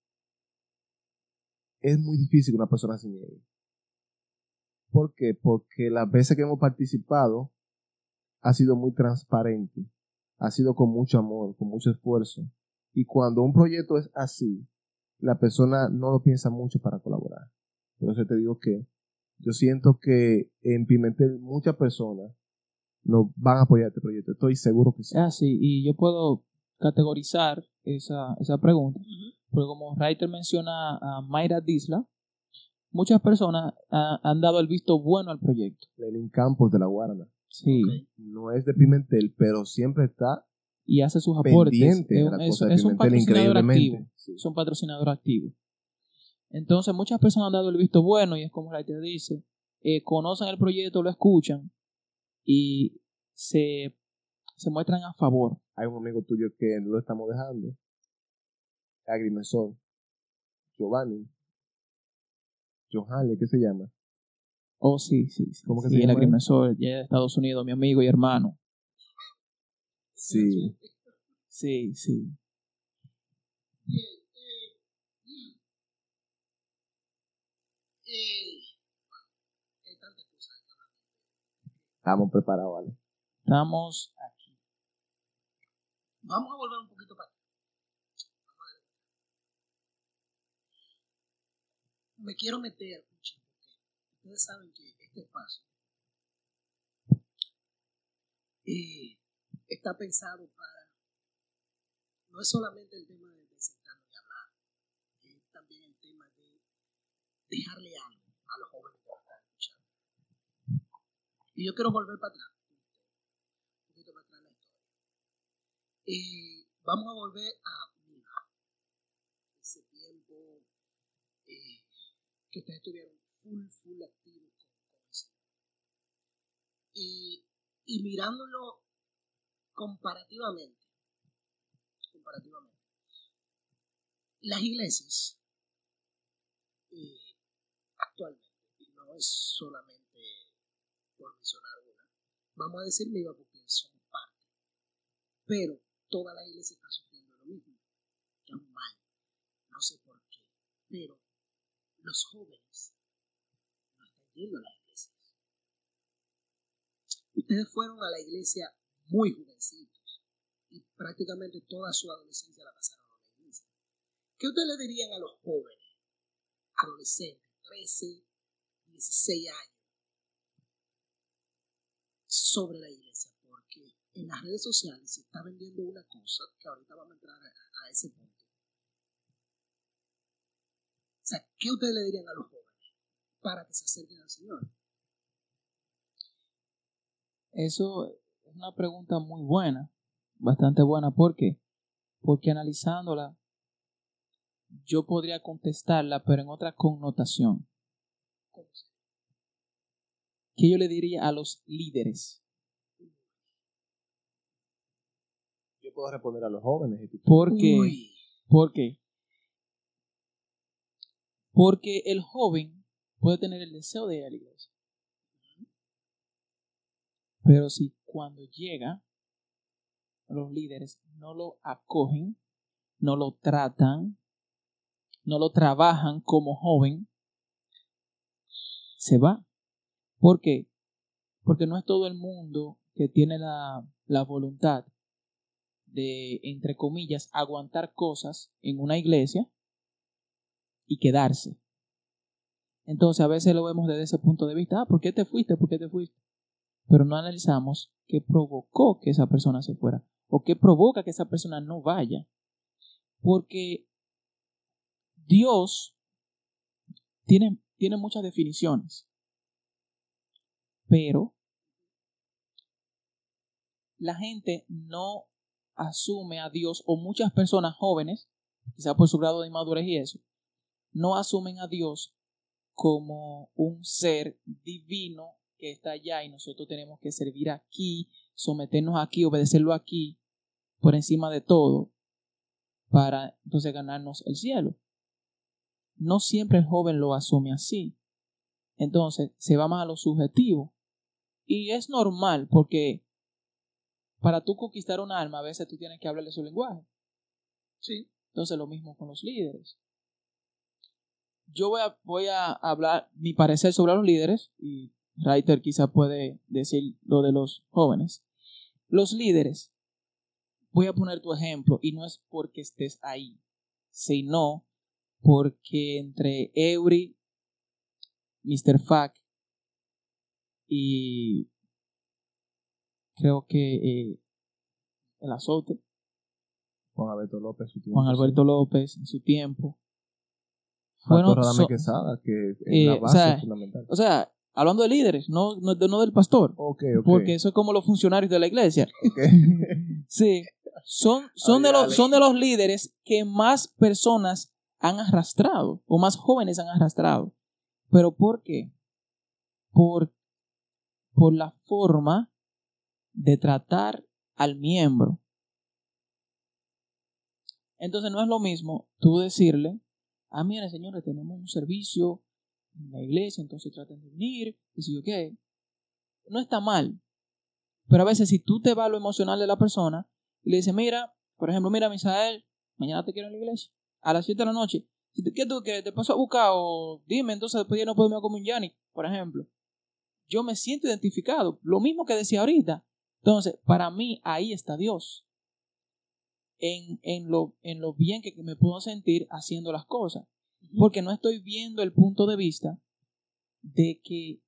es muy difícil que una persona se niegue. ¿Por qué? Porque las veces que hemos participado ha sido muy transparente, ha sido con mucho amor, con mucho esfuerzo. Y cuando un proyecto es así, la persona no lo piensa mucho para colaborar. Por eso te digo que yo siento que en Pimentel muchas personas nos van a apoyar este proyecto. Estoy seguro que sí. Es así, y yo puedo categorizar esa, esa pregunta, porque como Reiter menciona a Mayra Disla, muchas personas ha- han dado el visto bueno al proyecto. Lenin Campos de la Guarana. Sí. No es de Pimentel, pero siempre está y hace sus aportes. Es un- la es- patrocinador activo. Sí. Es un patrocinador activo. Entonces, muchas personas han dado el visto bueno, y es como Reiter dice, eh, conocen el proyecto, lo escuchan y se, se muestran a favor. Hay un amigo tuyo que lo estamos dejando. Agrimensor. Giovanni. Johale, ¿qué se llama? Oh, sí, sí. sí. ¿Cómo que Sí, se el llama él? agrimensor ya de Estados Unidos, mi amigo y hermano. Sí. Sí, sí. Bien, eh, eh, hay tantas cosas que hablar. Estamos preparados, ¿vale? Estamos aquí. Vamos a volver un poquito para atrás. Vamos a ver. Me quiero meter chico. Ustedes saben que este espacio eh, está pensado para. No es solamente el tema de, de sentarnos y hablar, es también el tema de dejarle algo a los jóvenes que nos están escuchando. Y yo quiero volver para atrás, un poquito para atrás la historia. Eh, vamos a volver a Miga. Ese tiempo eh, que ustedes estuvieron full, full activos con, con. Y, y mirándolo comparativamente, comparativamente, las iglesias eh, actualmente, y no es solamente por mencionar una, vamos a decir Miga porque somos parte, pero toda la iglesia está sufriendo lo mismo. Un mal. No sé por qué. Pero los jóvenes no están yendo a las iglesias. Ustedes fueron a la iglesia muy jovencitos y prácticamente toda su adolescencia la pasaron en la iglesia. ¿Qué ustedes le dirían a los jóvenes, adolescentes, 13, 16 años, sobre la iglesia? Porque en las redes sociales se está vendiendo una cosa que ahorita vamos a entrar a, a ese punto. O sea, ¿qué ustedes le dirían a los jóvenes para que se acerquen al Señor? Eso es una pregunta muy buena, bastante buena. ¿Por qué? Porque analizándola, yo podría contestarla, pero en otra connotación. ¿Cómo se- ¿Qué yo le diría a los líderes? Yo puedo responder a los jóvenes. Uy, ¿Por qué? Porque el joven puede tener el deseo de ir a la iglesia. Pero si cuando llega, los líderes no lo acogen, no lo tratan, no lo trabajan como joven, se va. ¿Por qué? Porque no es todo el mundo que tiene la, la voluntad de, entre comillas, aguantar cosas en una iglesia y quedarse. Entonces a veces lo vemos desde ese punto de vista, ah, ¿por qué te fuiste? ¿Por qué te fuiste? Pero no analizamos qué provocó que esa persona se fuera o qué provoca que esa persona no vaya. Porque Dios tiene, tiene muchas definiciones, pero la gente no asume a Dios, o muchas personas jóvenes, quizá por su grado de inmadurez y eso, no asumen a Dios como un ser divino que está allá y nosotros tenemos que servir aquí, someternos aquí, obedecerlo aquí, por encima de todo, para entonces ganarnos el cielo. No siempre el joven lo asume así. Entonces se va más a lo subjetivo. Y es normal porque para tú conquistar un alma a veces tú tienes que hablarle su lenguaje. sí, Entonces lo mismo con los líderes. Yo voy a, voy a hablar mi parecer sobre los líderes y Reiter quizá puede decir lo de los jóvenes. Los líderes, voy a poner tu ejemplo y no es porque estés ahí, sino porque entre Eury, Mr. Fack y creo que eh, el azote, Juan Alberto López. su tiempo, Juan. Alberto López en su tiempo. Bueno, so- Quesada, que es eh, la o base sea, fundamental. O sea, hablando de líderes, no, no, de- no del pastor. Porque eso es como los funcionarios de la iglesia. [laughs] Sí. Son, son, de Ay, los, dale. son de los líderes que más personas han arrastrado o más jóvenes han arrastrado. ¿Pero por qué? por, por la forma de tratar al miembro. Entonces no es lo mismo tú decirle, ah, mira, señores, tenemos un servicio en la iglesia, entonces traten de venir, y si yo qué. No está mal. Pero a veces si tú te vas a lo emocional de la persona y le dices, mira, por ejemplo, mira, Misael, mañana te quiero en la iglesia, a las 7 de la noche. Si te, ¿Qué tú quieres? ¿Te paso a buscar? O dime, entonces después ya no podemos comer un Yannick, por ejemplo. Yo me siento identificado. Lo mismo que decía ahorita. Entonces, para mí, ahí está Dios. En, en, lo, en lo bien que me puedo sentir haciendo las cosas. Porque no estoy viendo el punto de vista de que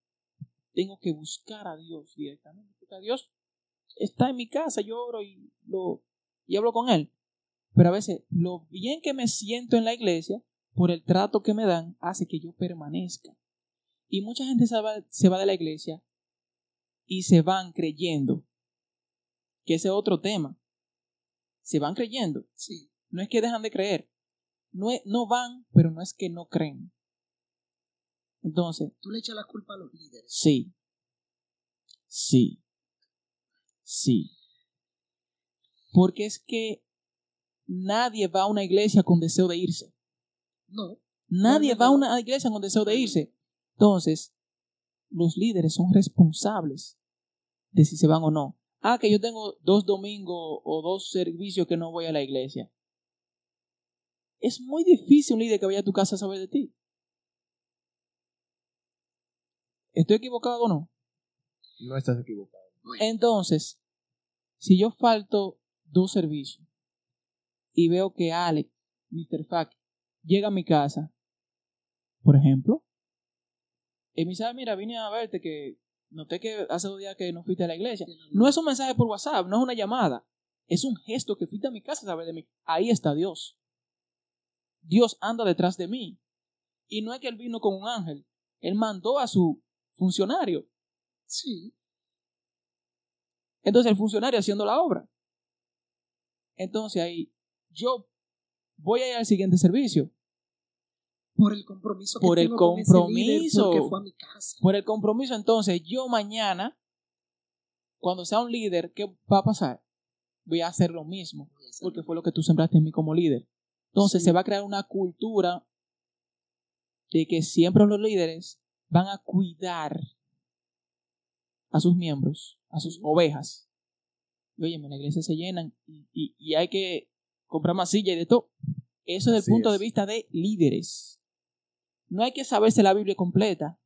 tengo que buscar a Dios directamente. Porque Dios está en mi casa, yo oro y, lo, y hablo con Él. Pero a veces lo bien que me siento en la iglesia, por el trato que me dan, hace que yo permanezca. Y mucha gente se va, se va de la iglesia y se van creyendo. Que ese es otro tema. Se van creyendo. Sí. No es que dejan de creer. No, no van, pero no es que no creen. Entonces. Tú le echas la culpa a los líderes. Sí. Sí. Sí. Porque es que nadie va a una iglesia con deseo de irse. No. Nadie va a una iglesia con deseo de irse. Entonces, los líderes son responsables de si se van o no. Ah, que yo tengo dos domingos o dos servicios que no voy a la iglesia. Es muy difícil un líder que vaya a tu casa a saber de ti. ¿Estoy equivocado o no? No estás equivocado. Entonces, si yo falto dos servicios y veo que Alex, Mr. Fack, llega a mi casa, por ejemplo, y me dice, mira, vine a verte que noté que hace dos días que no fuiste a la iglesia. No es un mensaje por WhatsApp, no es una llamada. Es un gesto que fuiste a mi casa a saber de mí. Ahí está Dios. Dios anda detrás de mí. Y no es que él vino con un ángel. Él mandó a su funcionario. Sí. Entonces el funcionario haciendo la obra. Entonces ahí yo voy a ir al siguiente servicio. Por el compromiso que Por el tengo con ese líder compromiso. fue a mi casa. Por el compromiso, entonces yo mañana, cuando sea un líder, ¿qué va a pasar? Voy a hacer lo mismo, porque fue lo que tú sembraste en mí como líder. Entonces Sí. se va a crear una cultura de que siempre los líderes van a cuidar a sus miembros, a sus ovejas. Y oye, en la iglesia se llenan y, y- y hay que comprar más silla y de todo. Eso es el Así punto es. de vista de líderes. No hay que saberse la Biblia completa.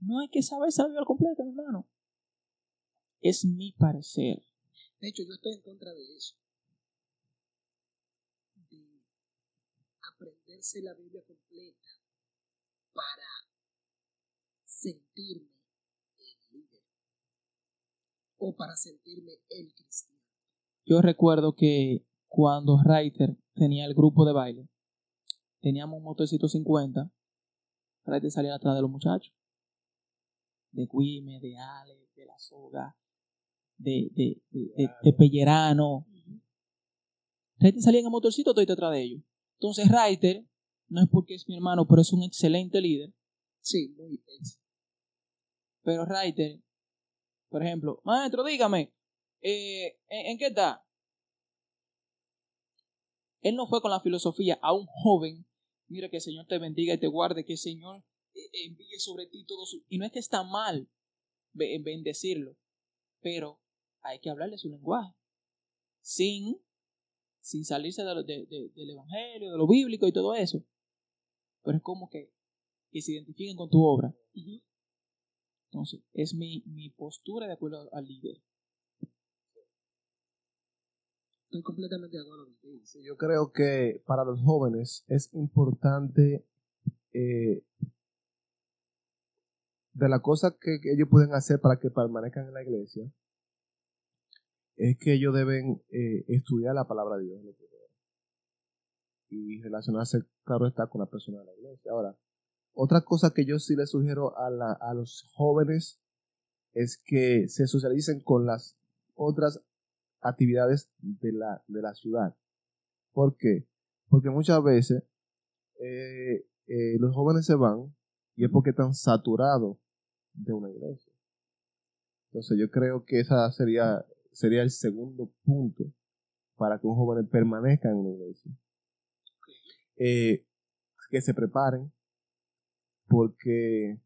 No hay que saberse la Biblia completa, mi hermano. Es mi parecer. De hecho, yo estoy en contra de eso. Aprenderse la Biblia completa para sentirme el líder. O para sentirme el cristiano. Yo recuerdo que cuando Reiter tenía el grupo de baile, teníamos un motorcito 50, Reiter salía atrás de los muchachos. De Guime, de Ale, de La Soga, de, de, de, de- de Pellerano. Reiter salía en el motorcito todo detrás de ellos. Entonces Reiter, no es porque es mi hermano, pero es un excelente líder. Sí, muy ex- Pero Reiter, por ejemplo, maestro, dígame, eh, ¿en, en qué está? Él no fue con la filosofía a un joven, mira que el Señor te bendiga y te guarde, que el Señor eh, envíe sobre ti todo su... Y no es que está mal be- bendecirlo, pero hay que hablarle su lenguaje, sin, sin salirse de lo- de- de- del Evangelio, de lo bíblico y todo eso. Pero es como que, que se identifiquen con tu obra. Entonces, es mi, mi postura de acuerdo al líder. Estoy completamente de acuerdo contigo. Sí, yo creo que para los jóvenes es importante eh, de la cosa que, que ellos pueden hacer para que permanezcan en la iglesia es que ellos deben eh, estudiar la palabra de Dios y relacionarse, claro está, con la persona de la iglesia. Ahora, otra cosa que yo sí les sugiero a, la- a los jóvenes es que se socialicen con las otras actividades de la, de la ciudad. ¿Por qué? Porque muchas veces eh, eh, los jóvenes se van y es porque están saturados de una iglesia. Entonces yo creo que esa sería, sería el segundo punto para que un joven permanezca en una iglesia. Eh, que se preparen, porque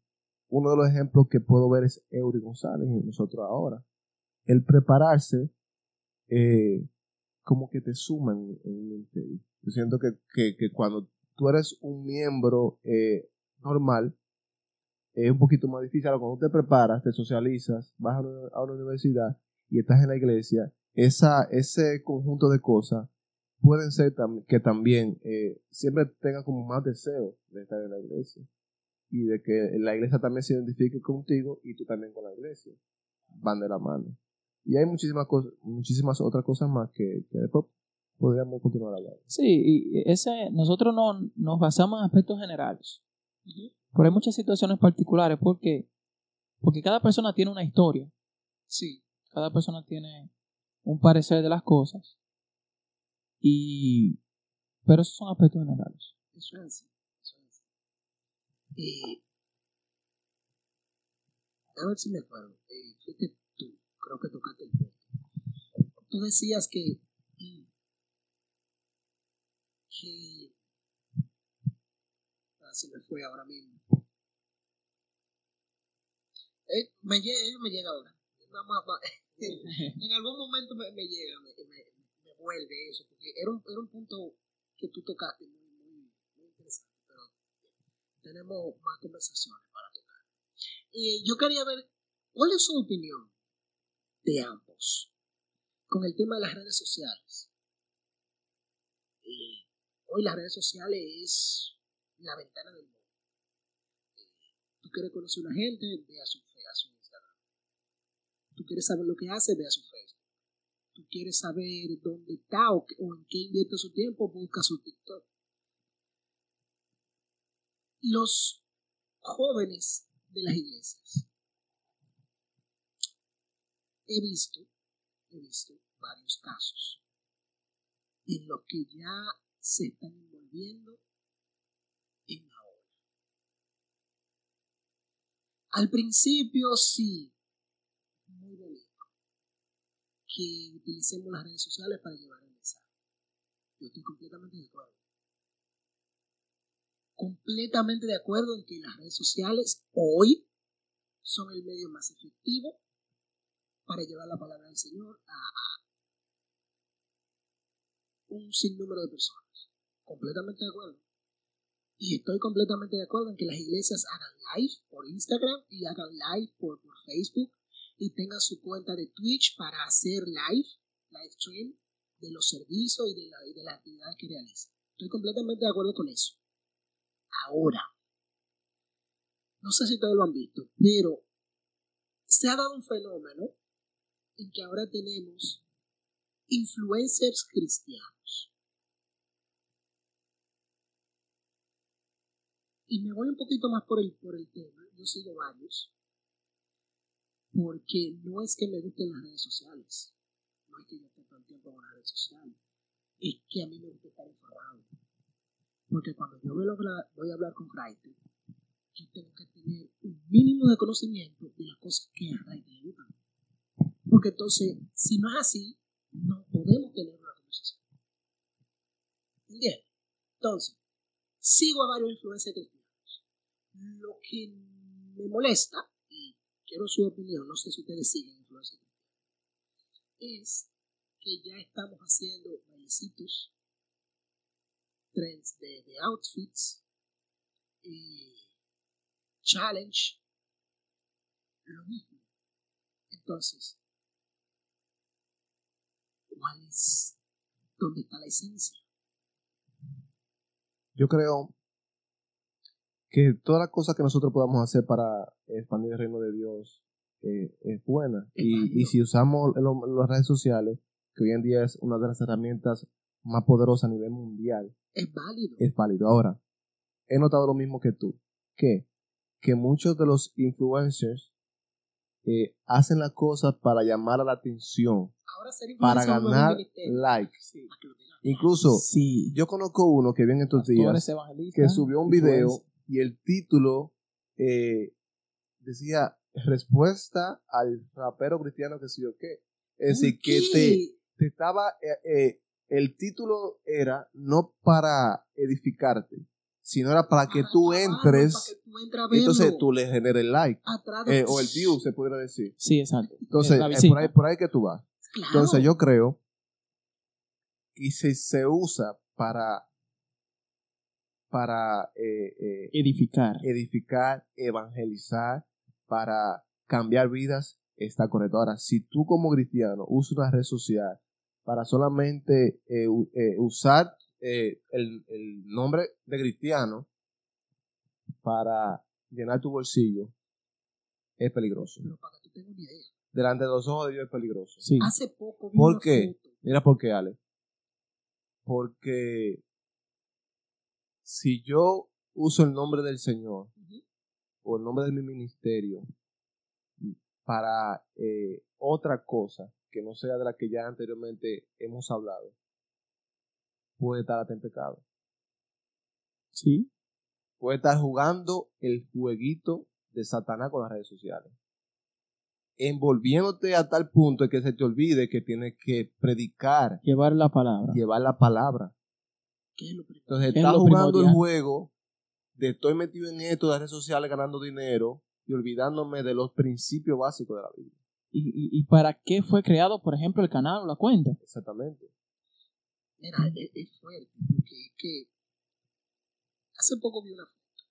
uno de los ejemplos que puedo ver es Eury González y nosotros ahora. El prepararse, eh, como que te suman en un ministerio. Yo siento que, que, cuando tú eres un miembro eh, normal, es un poquito más difícil. cuando te preparas, te socializas, vas a una, universidad y estás en la iglesia, esa, ese conjunto de cosas pueden ser que también eh, siempre tenga como más deseo de estar en la iglesia y de que la iglesia también se identifique contigo y tú también con la iglesia. Van de la mano. Y hay muchísimas cosas, muchísimas otras cosas más que, después podríamos continuar hablando. Sí, y ese, nosotros no, nos basamos en aspectos generales. Pero hay muchas situaciones particulares porque, porque cada persona tiene una historia. Sí. Cada persona tiene un parecer de las cosas. Y, pero esos son aspectos generales. Eso es. Eso es. Eh, a ver si me acuerdo. Eh, tú, creo que tocaste el punto. Tú decías que, que ah, se me fue ahora mismo. Eh, me, llega, me llega ahora. En algún momento me, me llega, me, vuelve eso, porque era un, era un punto que tú tocaste muy, muy, muy interesante, pero tenemos más conversaciones para tocar. Eh, yo quería ver, ¿cuál es su opinión de ambos con el tema de las redes sociales? Eh, hoy las redes sociales es la ventana del mundo. Eh, tú quieres conocer a una gente, ve a su. Quieres saber lo que hace, ve a su Facebook tú quieres saber dónde está o, en qué invierte su tiempo, busca su TikTok. Los jóvenes de las iglesias. He visto, he visto varios casos en los que ya se están envolviendo en la hora. Al principio sí, muy bonito que utilicemos las redes sociales para llevar el mensaje. Yo estoy completamente de acuerdo. Completamente de acuerdo en que las redes sociales hoy son el medio más efectivo para llevar la palabra del Señor a un sinnúmero de personas. Completamente de acuerdo. Y estoy completamente de acuerdo en que las iglesias hagan live por Instagram y hagan live por, por Facebook y tengan su cuenta de Twitch para hacer live, live stream de los servicios y de, la, y de las actividades que realizan. Estoy completamente de acuerdo con eso. Ahora, no sé si todos lo han visto, pero se ha dado un fenómeno en que ahora tenemos influencers cristianos. Y me voy un poquito más por el, por el tema, yo sigo varios, porque no es que me gusten las redes sociales, no es que yo esté todo el tiempo en las redes sociales, es que a mí me gusta estar informado. Porque cuando yo voy a voy a hablar con Raiter, yo tengo que tener un mínimo de conocimiento de las cosas que a Raiter le gustan. Porque entonces, si no es así, no podemos tener una conversación. ¿Entiendes? Entonces, sigo a varios influencers cristianos. Lo que me molesta quiero su opinión, no sé si ustedes siguen influencia es que ya estamos haciendo bailecitos, trends de, outfits, challenge, lo mismo. Entonces, ¿cuál es? ¿Dónde está la esencia? Yo creo que todas las cosas que nosotros podamos hacer para expandir el reino de Dios eh, es buena. Y, y, si usamos las redes sociales, que hoy en día es una de las herramientas más poderosas a nivel mundial, es válido. Es válido. Ahora, he notado lo mismo que tú, que, que muchos de los influencers eh, hacen las cosas para llamar a la atención, para ganar likes. Incluso, yo conozco uno que viene estos días, que subió un video y el título eh, decía respuesta al rapero cristiano que sí o qué. Es decir, ¿Por que te, te estaba, eh, eh, el título era no para edificarte, sino era para que Para tú acabarlo, entres, para que tú entres entonces tú le generes like, Atrás de- eh, o el view, se pudiera decir. Sí, exacto. Entonces, eh, visita. por, ahí, por ahí que tú vas. Claro. Entonces yo creo que si se usa para, para eh, eh, Edificar. edificar, evangelizar, para cambiar vidas, está correcto. Ahora, si tú como cristiano usas una red social para solamente eh, eh, usar eh, el, el nombre de cristiano para llenar tu bolsillo, es peligroso. Pero para que tú tengas una idea. Delante de los ojos de Dios es peligroso. Sí. Hace poco vi ¿Por qué? foto. Mira por qué, Ale. Porque si yo uso el nombre del Señor o el nombre de mi ministerio para eh, otra cosa que no sea de la que ya anteriormente hemos hablado, puede estar hasta en pecado. Sí. Puede estar jugando el jueguito de Satanás con las redes sociales. Envolviéndote a tal punto que se te olvide que tienes que predicar, Llevar la palabra. llevar la palabra. ¿Qué es lo primero? Entonces ¿Qué es está lo jugando el juego de estoy metido en esto de las redes sociales ganando dinero y olvidándome de los principios básicos de la Biblia. ¿Y, y, y para qué fue creado, por ejemplo, el canal o la cuenta? Exactamente. Mira, es, es fuerte. Porque es que hace poco vi una foto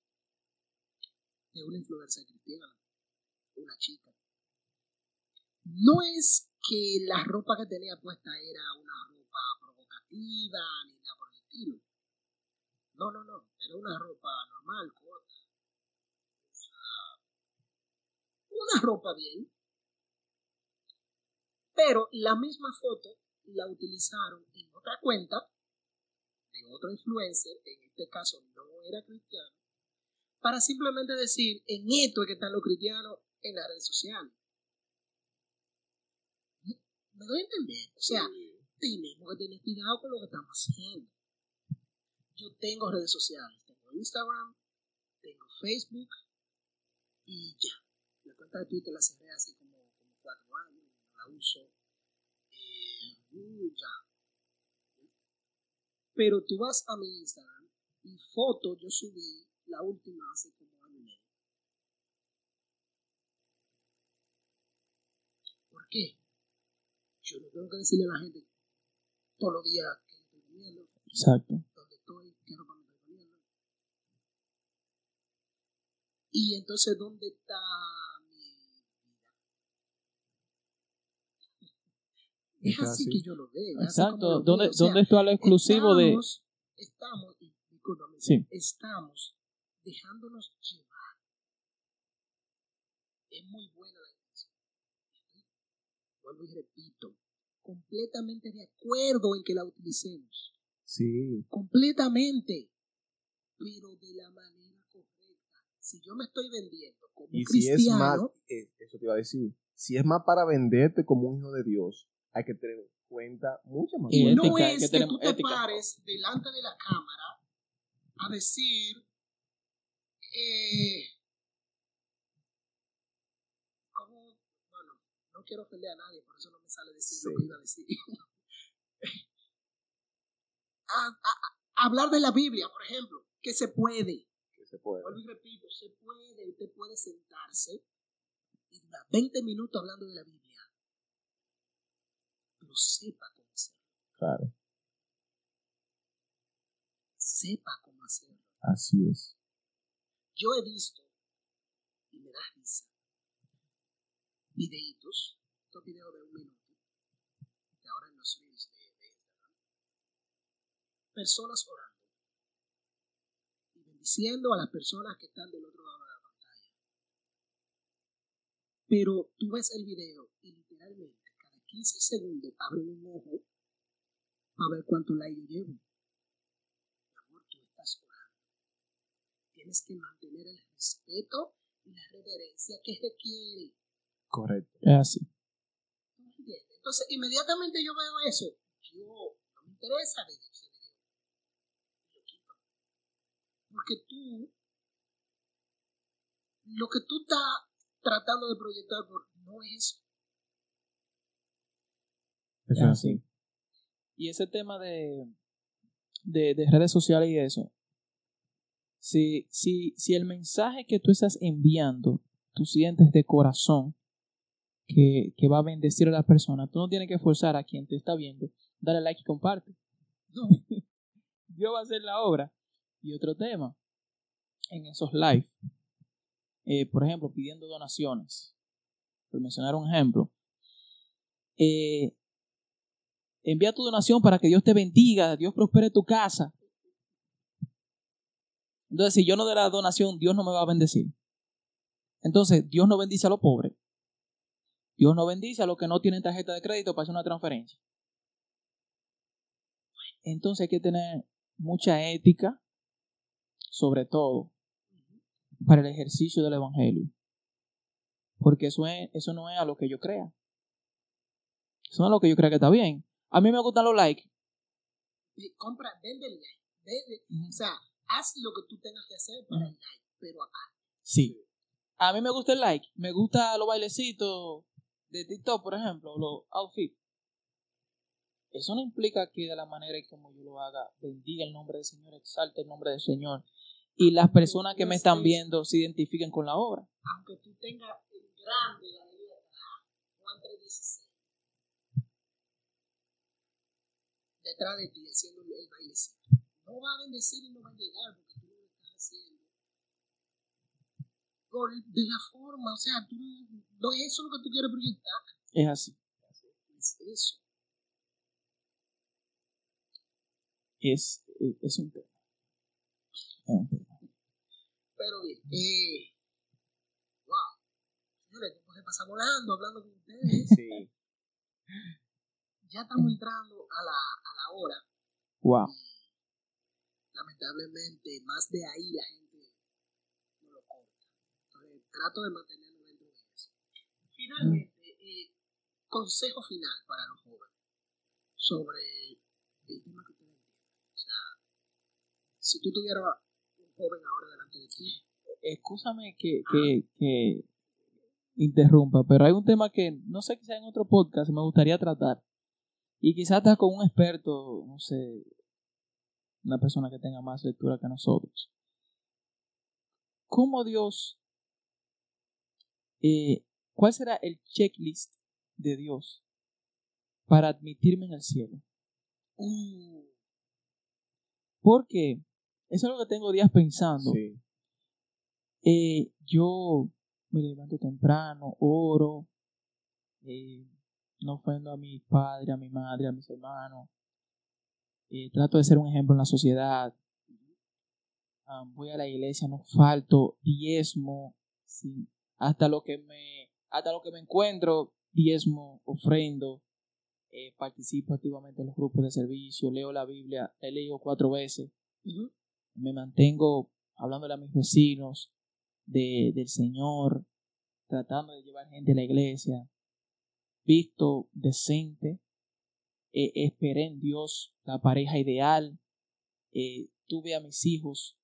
de una influencer cristiana, una chica. No es que la ropa que tenía puesta era una ropa provocativa ni nada por estilo. No, no, no. Era una ropa normal, corta. O sea, una ropa bien. Pero la misma foto la utilizaron en otra cuenta de otro influencer, en este caso no era cristiano, para simplemente decir, en esto es que están los cristianos en las redes sociales. ¿Me doy a entender? O sea, tenemos que tener cuidado con lo que estamos haciendo. Yo tengo redes sociales, tengo Instagram, tengo Facebook y ya. La cuenta de Twitter la cerré hace como, como cuatro años, la uso. Eh, ya. Pero tú vas a mi Instagram y foto yo subí la última hace como año y medio. ¿Por qué? Yo no tengo que decirle a la gente todos los días que estoy viviendo, Exacto. dónde estoy, qué ropa me estoy poniendo. Y entonces, ¿dónde está mi vida? Es Es así así. que yo lo veo. como Exacto. lo ¿Dónde, veo. O sea, ¿Dónde está lo exclusivo de...? estamos, Estamos, y discúlpame, Sí. estamos dejándonos llevar. Es muy buena la. Estoy, vuelvo y repito, completamente de acuerdo en que la utilicemos. Sí. Completamente. Pero de la manera. Si yo me estoy vendiendo como Y si es más, cristiano, eh, eso te iba a decir, si es más para venderte como un hijo de Dios, hay que tener en cuenta muchas más Y no ética, es que tú te ética. pares delante de la cámara a decir, eh, ¿cómo? Bueno, no quiero ofender a nadie, por eso no me sale decir lo que iba a decir. [laughs] A- a- a- hablar de la Biblia, por ejemplo, que se puede. Se puede. Vuelvo y repito, se puede, usted puede sentarse y durar 20 minutos hablando de la Biblia. Pero sepa cómo hacerlo. Claro, Sepa cómo hacerlo. así es. Yo he visto, y me da risa, videitos, estos videos de un minuto, que ahora en los reels de, de Instagram, personas orando y bendiciendo a las personas que están del otro lado de la pantalla. Pero tú ves el video y literalmente cada 15 segundos abren un ojo para ver cuánto like yo llevo. Mi amor, tú estás orando tienes que mantener el respeto y la reverencia que requiere. Correcto. Es así. Entonces, inmediatamente yo veo eso, yo no me interesa ver ese video. Lo quito. Porque tú, lo que tú estás tratando de proyectar por no es eso. Eso es así. sí. Y ese tema de, de, de redes sociales y eso, si, si, si el mensaje que tú estás enviando, tú sientes de corazón que, que va a bendecir a la persona, tú no tienes que forzar a quien te está viendo, dale like y comparte. No. [laughs] Dios va a hacer la obra. Y otro tema, en esos live, eh, por ejemplo, pidiendo donaciones, por mencionar un ejemplo, eh, envía tu donación para que Dios te bendiga, Dios prospere tu casa. Entonces, si yo no doy la donación, Dios no me va a bendecir. Entonces, Dios no bendice a los pobres. Dios no bendice a los que no tienen tarjeta de crédito para hacer una transferencia. Entonces hay que tener mucha ética, sobre todo para el ejercicio del Evangelio. Porque eso, es, eso no es a lo que yo crea. Eso no es lo que yo crea que está bien. A mí me gustan los likes. Compra, vende el like. Vende- o sea, haz lo que tú tengas que hacer para el like, pero aparte. Sí. A mí me gusta el like. Me gusta los bailecitos de TikTok, por ejemplo, los outfits. Eso no implica que de la manera y como yo lo haga, bendiga el nombre del Señor, exalte el nombre del Señor. Y las personas que me están viendo se identifiquen con la obra. Aunque tú tengas el grande la Juan 3.16, detrás de ti haciendo el bailecito. No va a bendecir y no va a llegar porque tú no lo estás haciendo. De la forma, o sea, tú no es eso lo que tú quieres proyectar. Es así. Es eso. Es, es, es un tema. Es un tema. Pero bien, eh, wow. Señores, tiempo se pasa volando hablando con ustedes. Sí. Ya estamos entrando a la, a la hora. Wow. lamentablemente más de ahí la gente no lo corta. Entonces trato de mantenerlo dentro de eso. Finalmente, eh, consejo final para los jóvenes sobre el tema que ustedes entienden. O sea, si tú tuvieras un joven ahora delante de ti, Escúchame que, que, que interrumpa, pero hay un tema que no sé, quizá en otro podcast me gustaría tratar. Y quizás estás con un experto, no sé, una persona que tenga más lectura que nosotros. ¿Cómo Dios, eh, cuál será el checklist de Dios para admitirme en el cielo? uh, Porque eso es lo que tengo días pensando. Sí. Eh, yo me levanto temprano, oro, eh, no ofendo a mi padre, a mi madre, a mis hermanos, eh, trato de ser un ejemplo en la sociedad, Ah, voy a la iglesia, no falto, diezmo, sí, hasta lo que me, hasta lo que me encuentro, diezmo, ofrendo, eh, participo activamente en los grupos de servicio, leo la Biblia, he leído cuatro veces, me mantengo hablándole a mis vecinos de, del Señor, tratando de llevar gente a la iglesia, visto decente, eh, esperé en Dios la pareja ideal, eh, tuve a mis hijos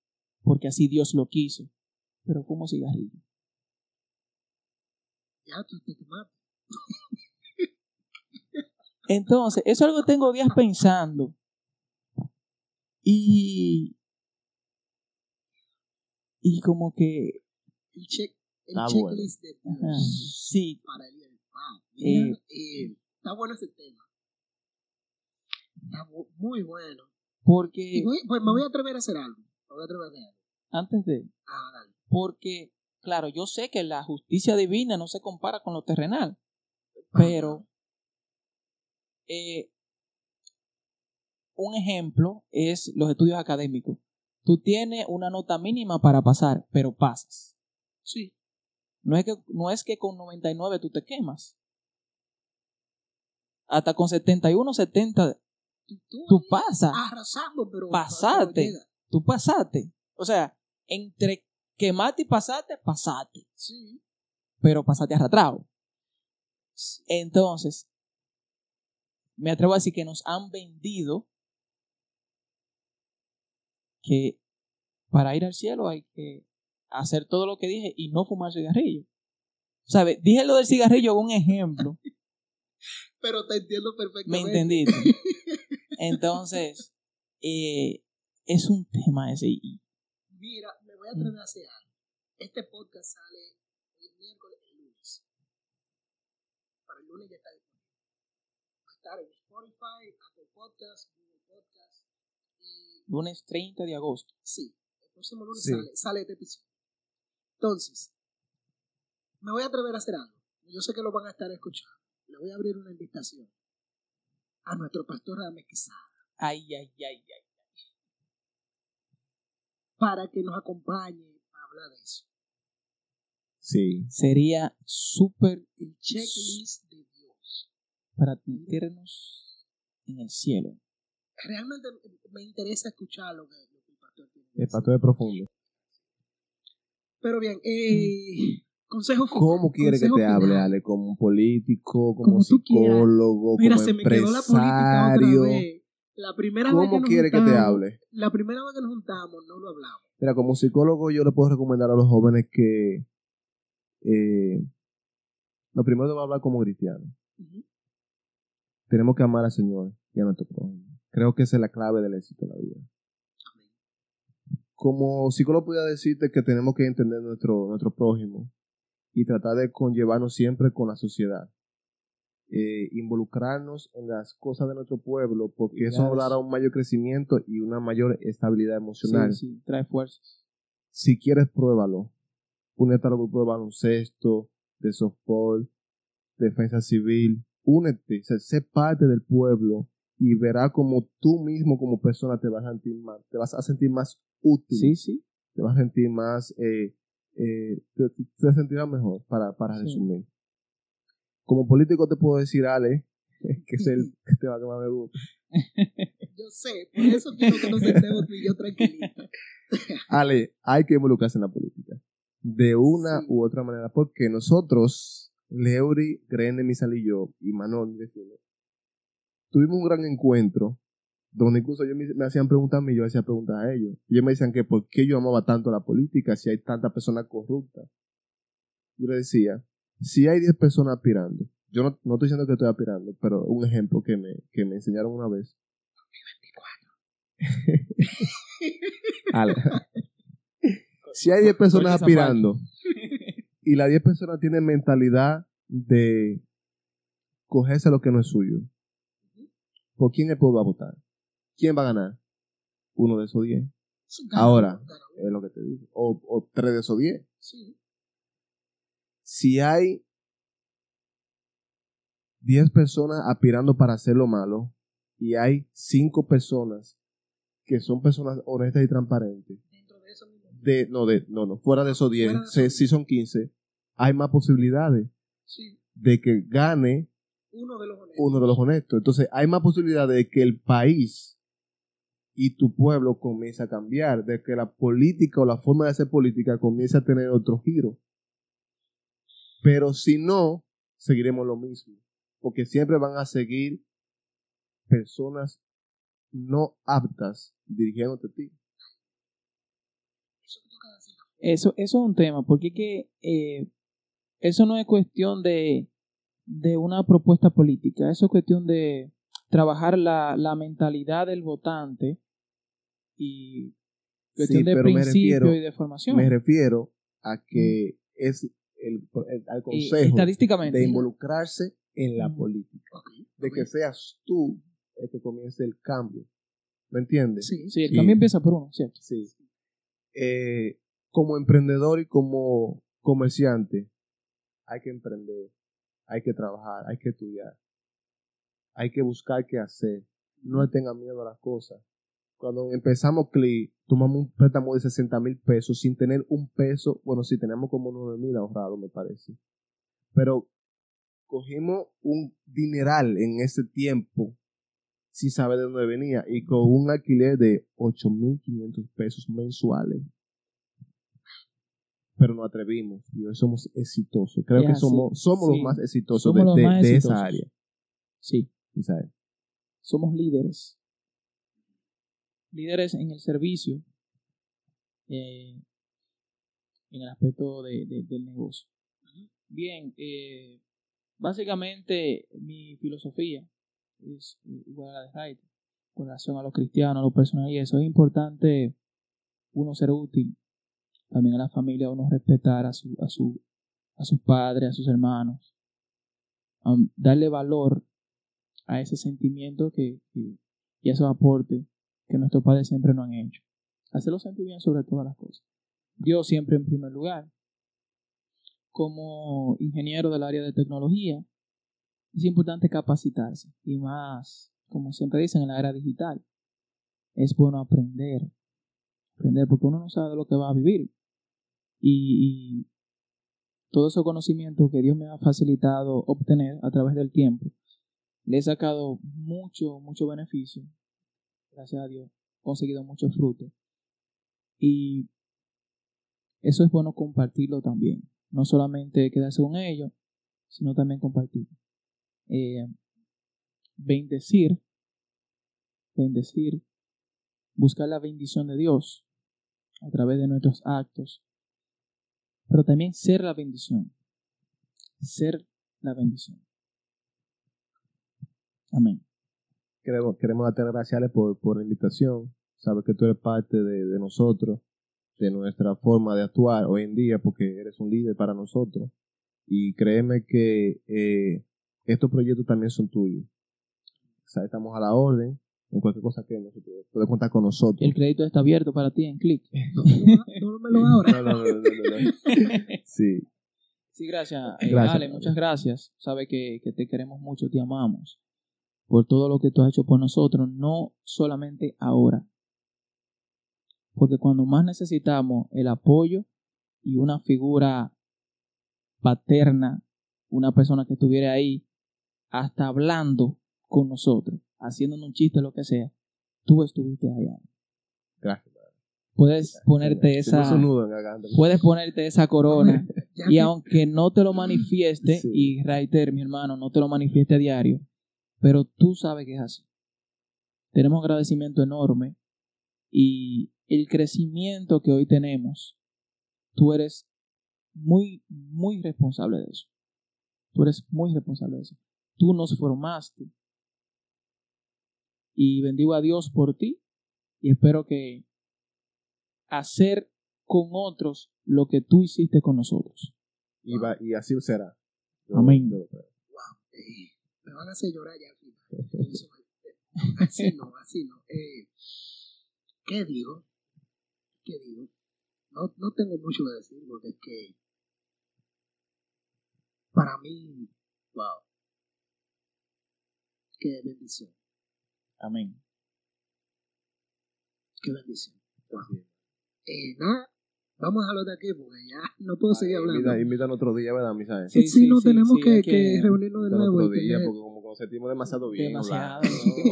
porque así Dios lo quiso, pero como cigarrillo. ya tú te tomaste. Entonces, eso es algo que tengo días pensando. Y, y como que, El, check, el Ah, bueno. checklist de sí, para el mira, Eh, eh, está bueno ese tema. Está muy bueno. porque voy- pues me voy a atrever a hacer algo. Me voy a atrever a hacer algo. antes de, Ah, dale. porque, claro, yo sé que la justicia divina no se compara con lo terrenal, pero eh, un ejemplo es los estudios académicos. Tú tienes una nota mínima para pasar, pero pasas. Sí. No es que, no es que con 99 tú te quemas. Hasta con 71, 70, Tú, tú tú pasas. arrasando, pero Pasaste. pero. Tú pasaste. O sea, entre quemarte y pasaste, pasaste. Sí. Pero pasaste arrastrado. Entonces, me atrevo a decir que nos han vendido que para ir al cielo hay que hacer todo lo que dije y no fumar cigarrillo. ¿Sabes? Dije lo del cigarrillo como un ejemplo. [laughs] Pero te entiendo ¿Me perfectamente. entendiste? Entonces, eh, es un tema ese. y- Mira, me voy a atrever a hacer algo. Este podcast sale el miércoles, el lunes. Para el lunes ya está disponible. Va a estar en Spotify, Apple Podcast, Google Podcast y Lunes 30 de agosto. sí, el próximo lunes Sí. sale, sale este episodio. Entonces, me voy a atrever a hacer algo. Yo sé que lo van a estar escuchando. Le voy a abrir una invitación a nuestro pastor Radamés Quesada Ay, ay, ay, ay. para que nos acompañe a hablar de eso. Sí. Sería súper El checklist de Dios. para meternos en el cielo. Realmente me interesa escuchar lo que, lo que el pastor tiene. El pastor de profundo. Pero bien, eh, consejo. ¿Cómo quiere que te hable. Ale? ¿Como un político, como, Como psicólogo, Mira, como se me quedó la política empresario? otra vez. La primera vez que ¿Cómo nos quiere que te hable? La primera vez que nos juntamos no lo hablamos. Mira, como psicólogo yo le puedo recomendar a los jóvenes que eh, lo primero va a hablar como cristiano. Tenemos que amar al Señor y a nuestro prójimo. Creo que esa es la clave del éxito de la vida. Como psicólogo podría decirte que tenemos que entender nuestro, nuestro prójimo y tratar de conllevarnos siempre con la sociedad. Eh, involucrarnos en las cosas de nuestro pueblo porque eso nos dará un mayor crecimiento y una mayor estabilidad emocional. Sí, sí, trae fuerzas. si quieres, pruébalo. Únete a los grupos de baloncesto, de softball, defensa civil. Únete, o sea, sé parte del pueblo y verás como tú mismo como persona te vas a sentir más, te vas a sentir más útil, Sí, sí. te vas a sentir más, eh, eh, te, te sentirás mejor para, para Sí. resumir. Como político te puedo decir, Ale, [laughs] que es el [laughs] que te va a más me gusta. Yo sé, por eso quiero que nos sentemos tú y yo tranquilitos. Ale, hay que involucrarse en la política. De una Sí. u otra manera. Porque nosotros, Leuri, Grene, Misal y yo, y vecino, tuvimos un gran encuentro donde incluso ellos me, me hacían preguntas a mí yo hacía preguntas a ellos. Y ellos me decían que por qué yo amaba tanto la política si hay tantas personas corruptas. Yo le decía, si hay 10 personas aspirando, yo no, no estoy diciendo que estoy aspirando, pero un ejemplo que me, que me enseñaron una vez. Ale. [laughs] si hay 10 personas aspirando y las 10 personas tienen mentalidad de cogerse lo que no es suyo, ¿por quién el pueblo va a votar? ¿Quién va a ganar? Uno de esos 10. Ahora. Es lo que te digo. O, o tres de esos 10. Sí. Si hay 10 personas aspirando para hacer lo malo y hay 5 personas que son personas honestas y transparentes, Dentro de eso mismo. de, no, de, no, no, fuera de esos 10, Fuera de si, son 15, hay más posibilidades Sí. de que gane Uno de los honestos. uno de los honestos. Entonces, hay más posibilidades de que el país y tu pueblo comience a cambiar, de que la política o la forma de hacer política comience a tener otro giro. Pero si no, seguiremos lo mismo, porque siempre van a seguir personas no aptas dirigiéndote a ti. Eso. Eso, eso es un tema, porque es que eh, eso no es cuestión de, de una propuesta política, eso es cuestión de trabajar la, la mentalidad del votante y cuestión Sí, de principio refiero- y de formación. Me refiero a que es el, el- al Y consejo estadísticamente. de involucrarse en la Ujú. política. De que seas tú el que comience el cambio. ¿Me entiendes? Sí. Sí, el y- cambio empieza por uno, ¿cierto? Sí. Eh, como emprendedor y como comerciante, hay que emprender, hay que trabajar, hay que estudiar, hay que buscar qué hacer. No tengan miedo a las cosas. Cuando empezamos CLI, tomamos un préstamo de 60 mil pesos sin tener un peso. Bueno, sí, tenemos como 9 mil ahorrados, me parece. Pero cogimos un dineral en ese tiempo sin saber de dónde venía y con un alquiler de 8.500 pesos mensuales. Pero nos atrevimos y hoy somos exitosos. Creo que somos, somos sí. los más exitosos Somos de, los de- más de exitosos. esa área. Sí, ¿sabes? somos líderes. Líderes en el servicio, eh, en el aspecto de- de- del negocio. Bien, eh, básicamente mi filosofía es igual a la de Wright con relación a los cristianos, a los personales y eso. Es importante uno ser útil, también a la familia, uno respetar a, su, a, su, a sus padres, a sus hermanos, darle valor a ese sentimiento que, y esos aportes que nuestros padres siempre nos han hecho. Hacerlo sentir bien sobre todas las cosas. Dios siempre en primer lugar. Como ingeniero del área de tecnología, es importante capacitarse y más, como siempre dicen, en la era digital. Es bueno aprender, aprender porque uno no sabe lo que va a vivir. Y, todo ese conocimiento que Dios me ha facilitado obtener a través del tiempo, le he sacado mucho, mucho beneficio. Gracias a Dios, he conseguido mucho fruto. Y eso es bueno compartirlo también. No solamente quedarse con ellos, sino también compartirlo. Eh, bendecir, bendecir, buscar la bendición de Dios a través de nuestros actos, pero también ser la bendición, ser la bendición. Amén. Queremos, queremos darte gracias por, por la invitación. Sabes que tú eres parte de, nosotros, de nuestra forma de actuar hoy en día, porque eres un líder para nosotros. Y créeme que eh, estos proyectos también son tuyos. estamos a la orden en cualquier cosa que nosotros puedes contar con nosotros. El crédito está abierto para ti en clic. No, me lo [laughs] ahora. No, no, no, no, [laughs] [laughs] Sí. Sí, gracias. Eh, Ale, muchas gracias. Sabe que, que te queremos mucho, te amamos por todo lo que tú has hecho por nosotros, no solamente ahora. Porque cuando más necesitamos el apoyo y una figura paterna, una persona que estuviera ahí, hasta hablando con nosotros, haciéndonos un chiste, lo que sea, tú estuviste allá. Gracias. Puedes ponerte esa puedes ponerte esa corona [laughs] y aunque no te lo manifieste y Reiter, mi hermano, no te lo manifieste a diario, pero tú sabes que es así. Tenemos agradecimiento enorme y el crecimiento que hoy tenemos, tú eres muy, muy responsable de eso. Tú eres muy responsable de eso. Tú nos formaste. Y bendigo a Dios por ti y espero que hacer con otros lo que tú hiciste con nosotros. Y, y así será. Amén me van a hacer llorar ya al final. así no, así no. Eh, ¿Qué digo? ¿Qué digo? No, no tengo mucho que decir porque es que para mí, wow, qué bendición. Amén. Qué bendición. Wow. Eh, nada, Vamos a hablar de aquí porque ya no puedo seguir hablando. Invita, invitan otro día, ¿verdad, Misael? Sí, sí, no tenemos que, que, reunirnos de nuevo. Otro día, porque como nos sentimos demasiado bien. Demasiado,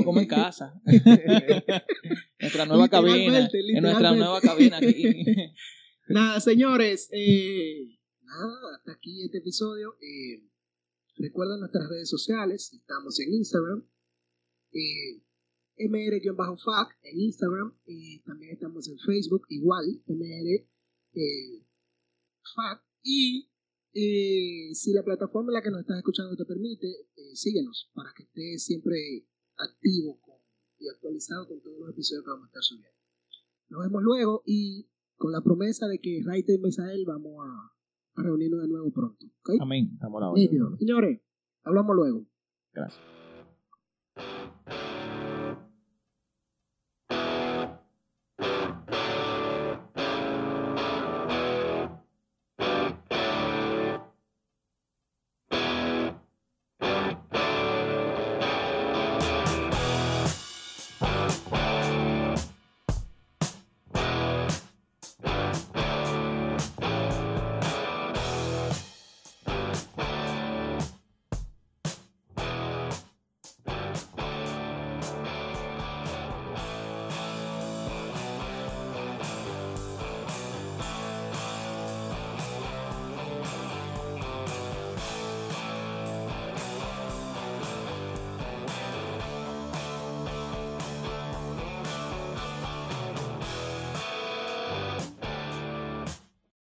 como en casa. [laughs] nuestra nueva cabina. En nuestra nueva cabina aquí. [laughs] nada, señores, eh, nada, hasta aquí este episodio. Eh, recuerden nuestras redes sociales, estamos en Instagram. Eh, mr-fac en Instagram y también estamos en Facebook igual mr eh, y eh, si la plataforma en la que nos estás escuchando te permite, eh, síguenos para que estés siempre activo y actualizado con todos los episodios que vamos a estar subiendo. Nos vemos luego y con la promesa de que Raite y Mesael vamos a, reunirnos de nuevo pronto. Amén. Señores, hablamos luego. Gracias.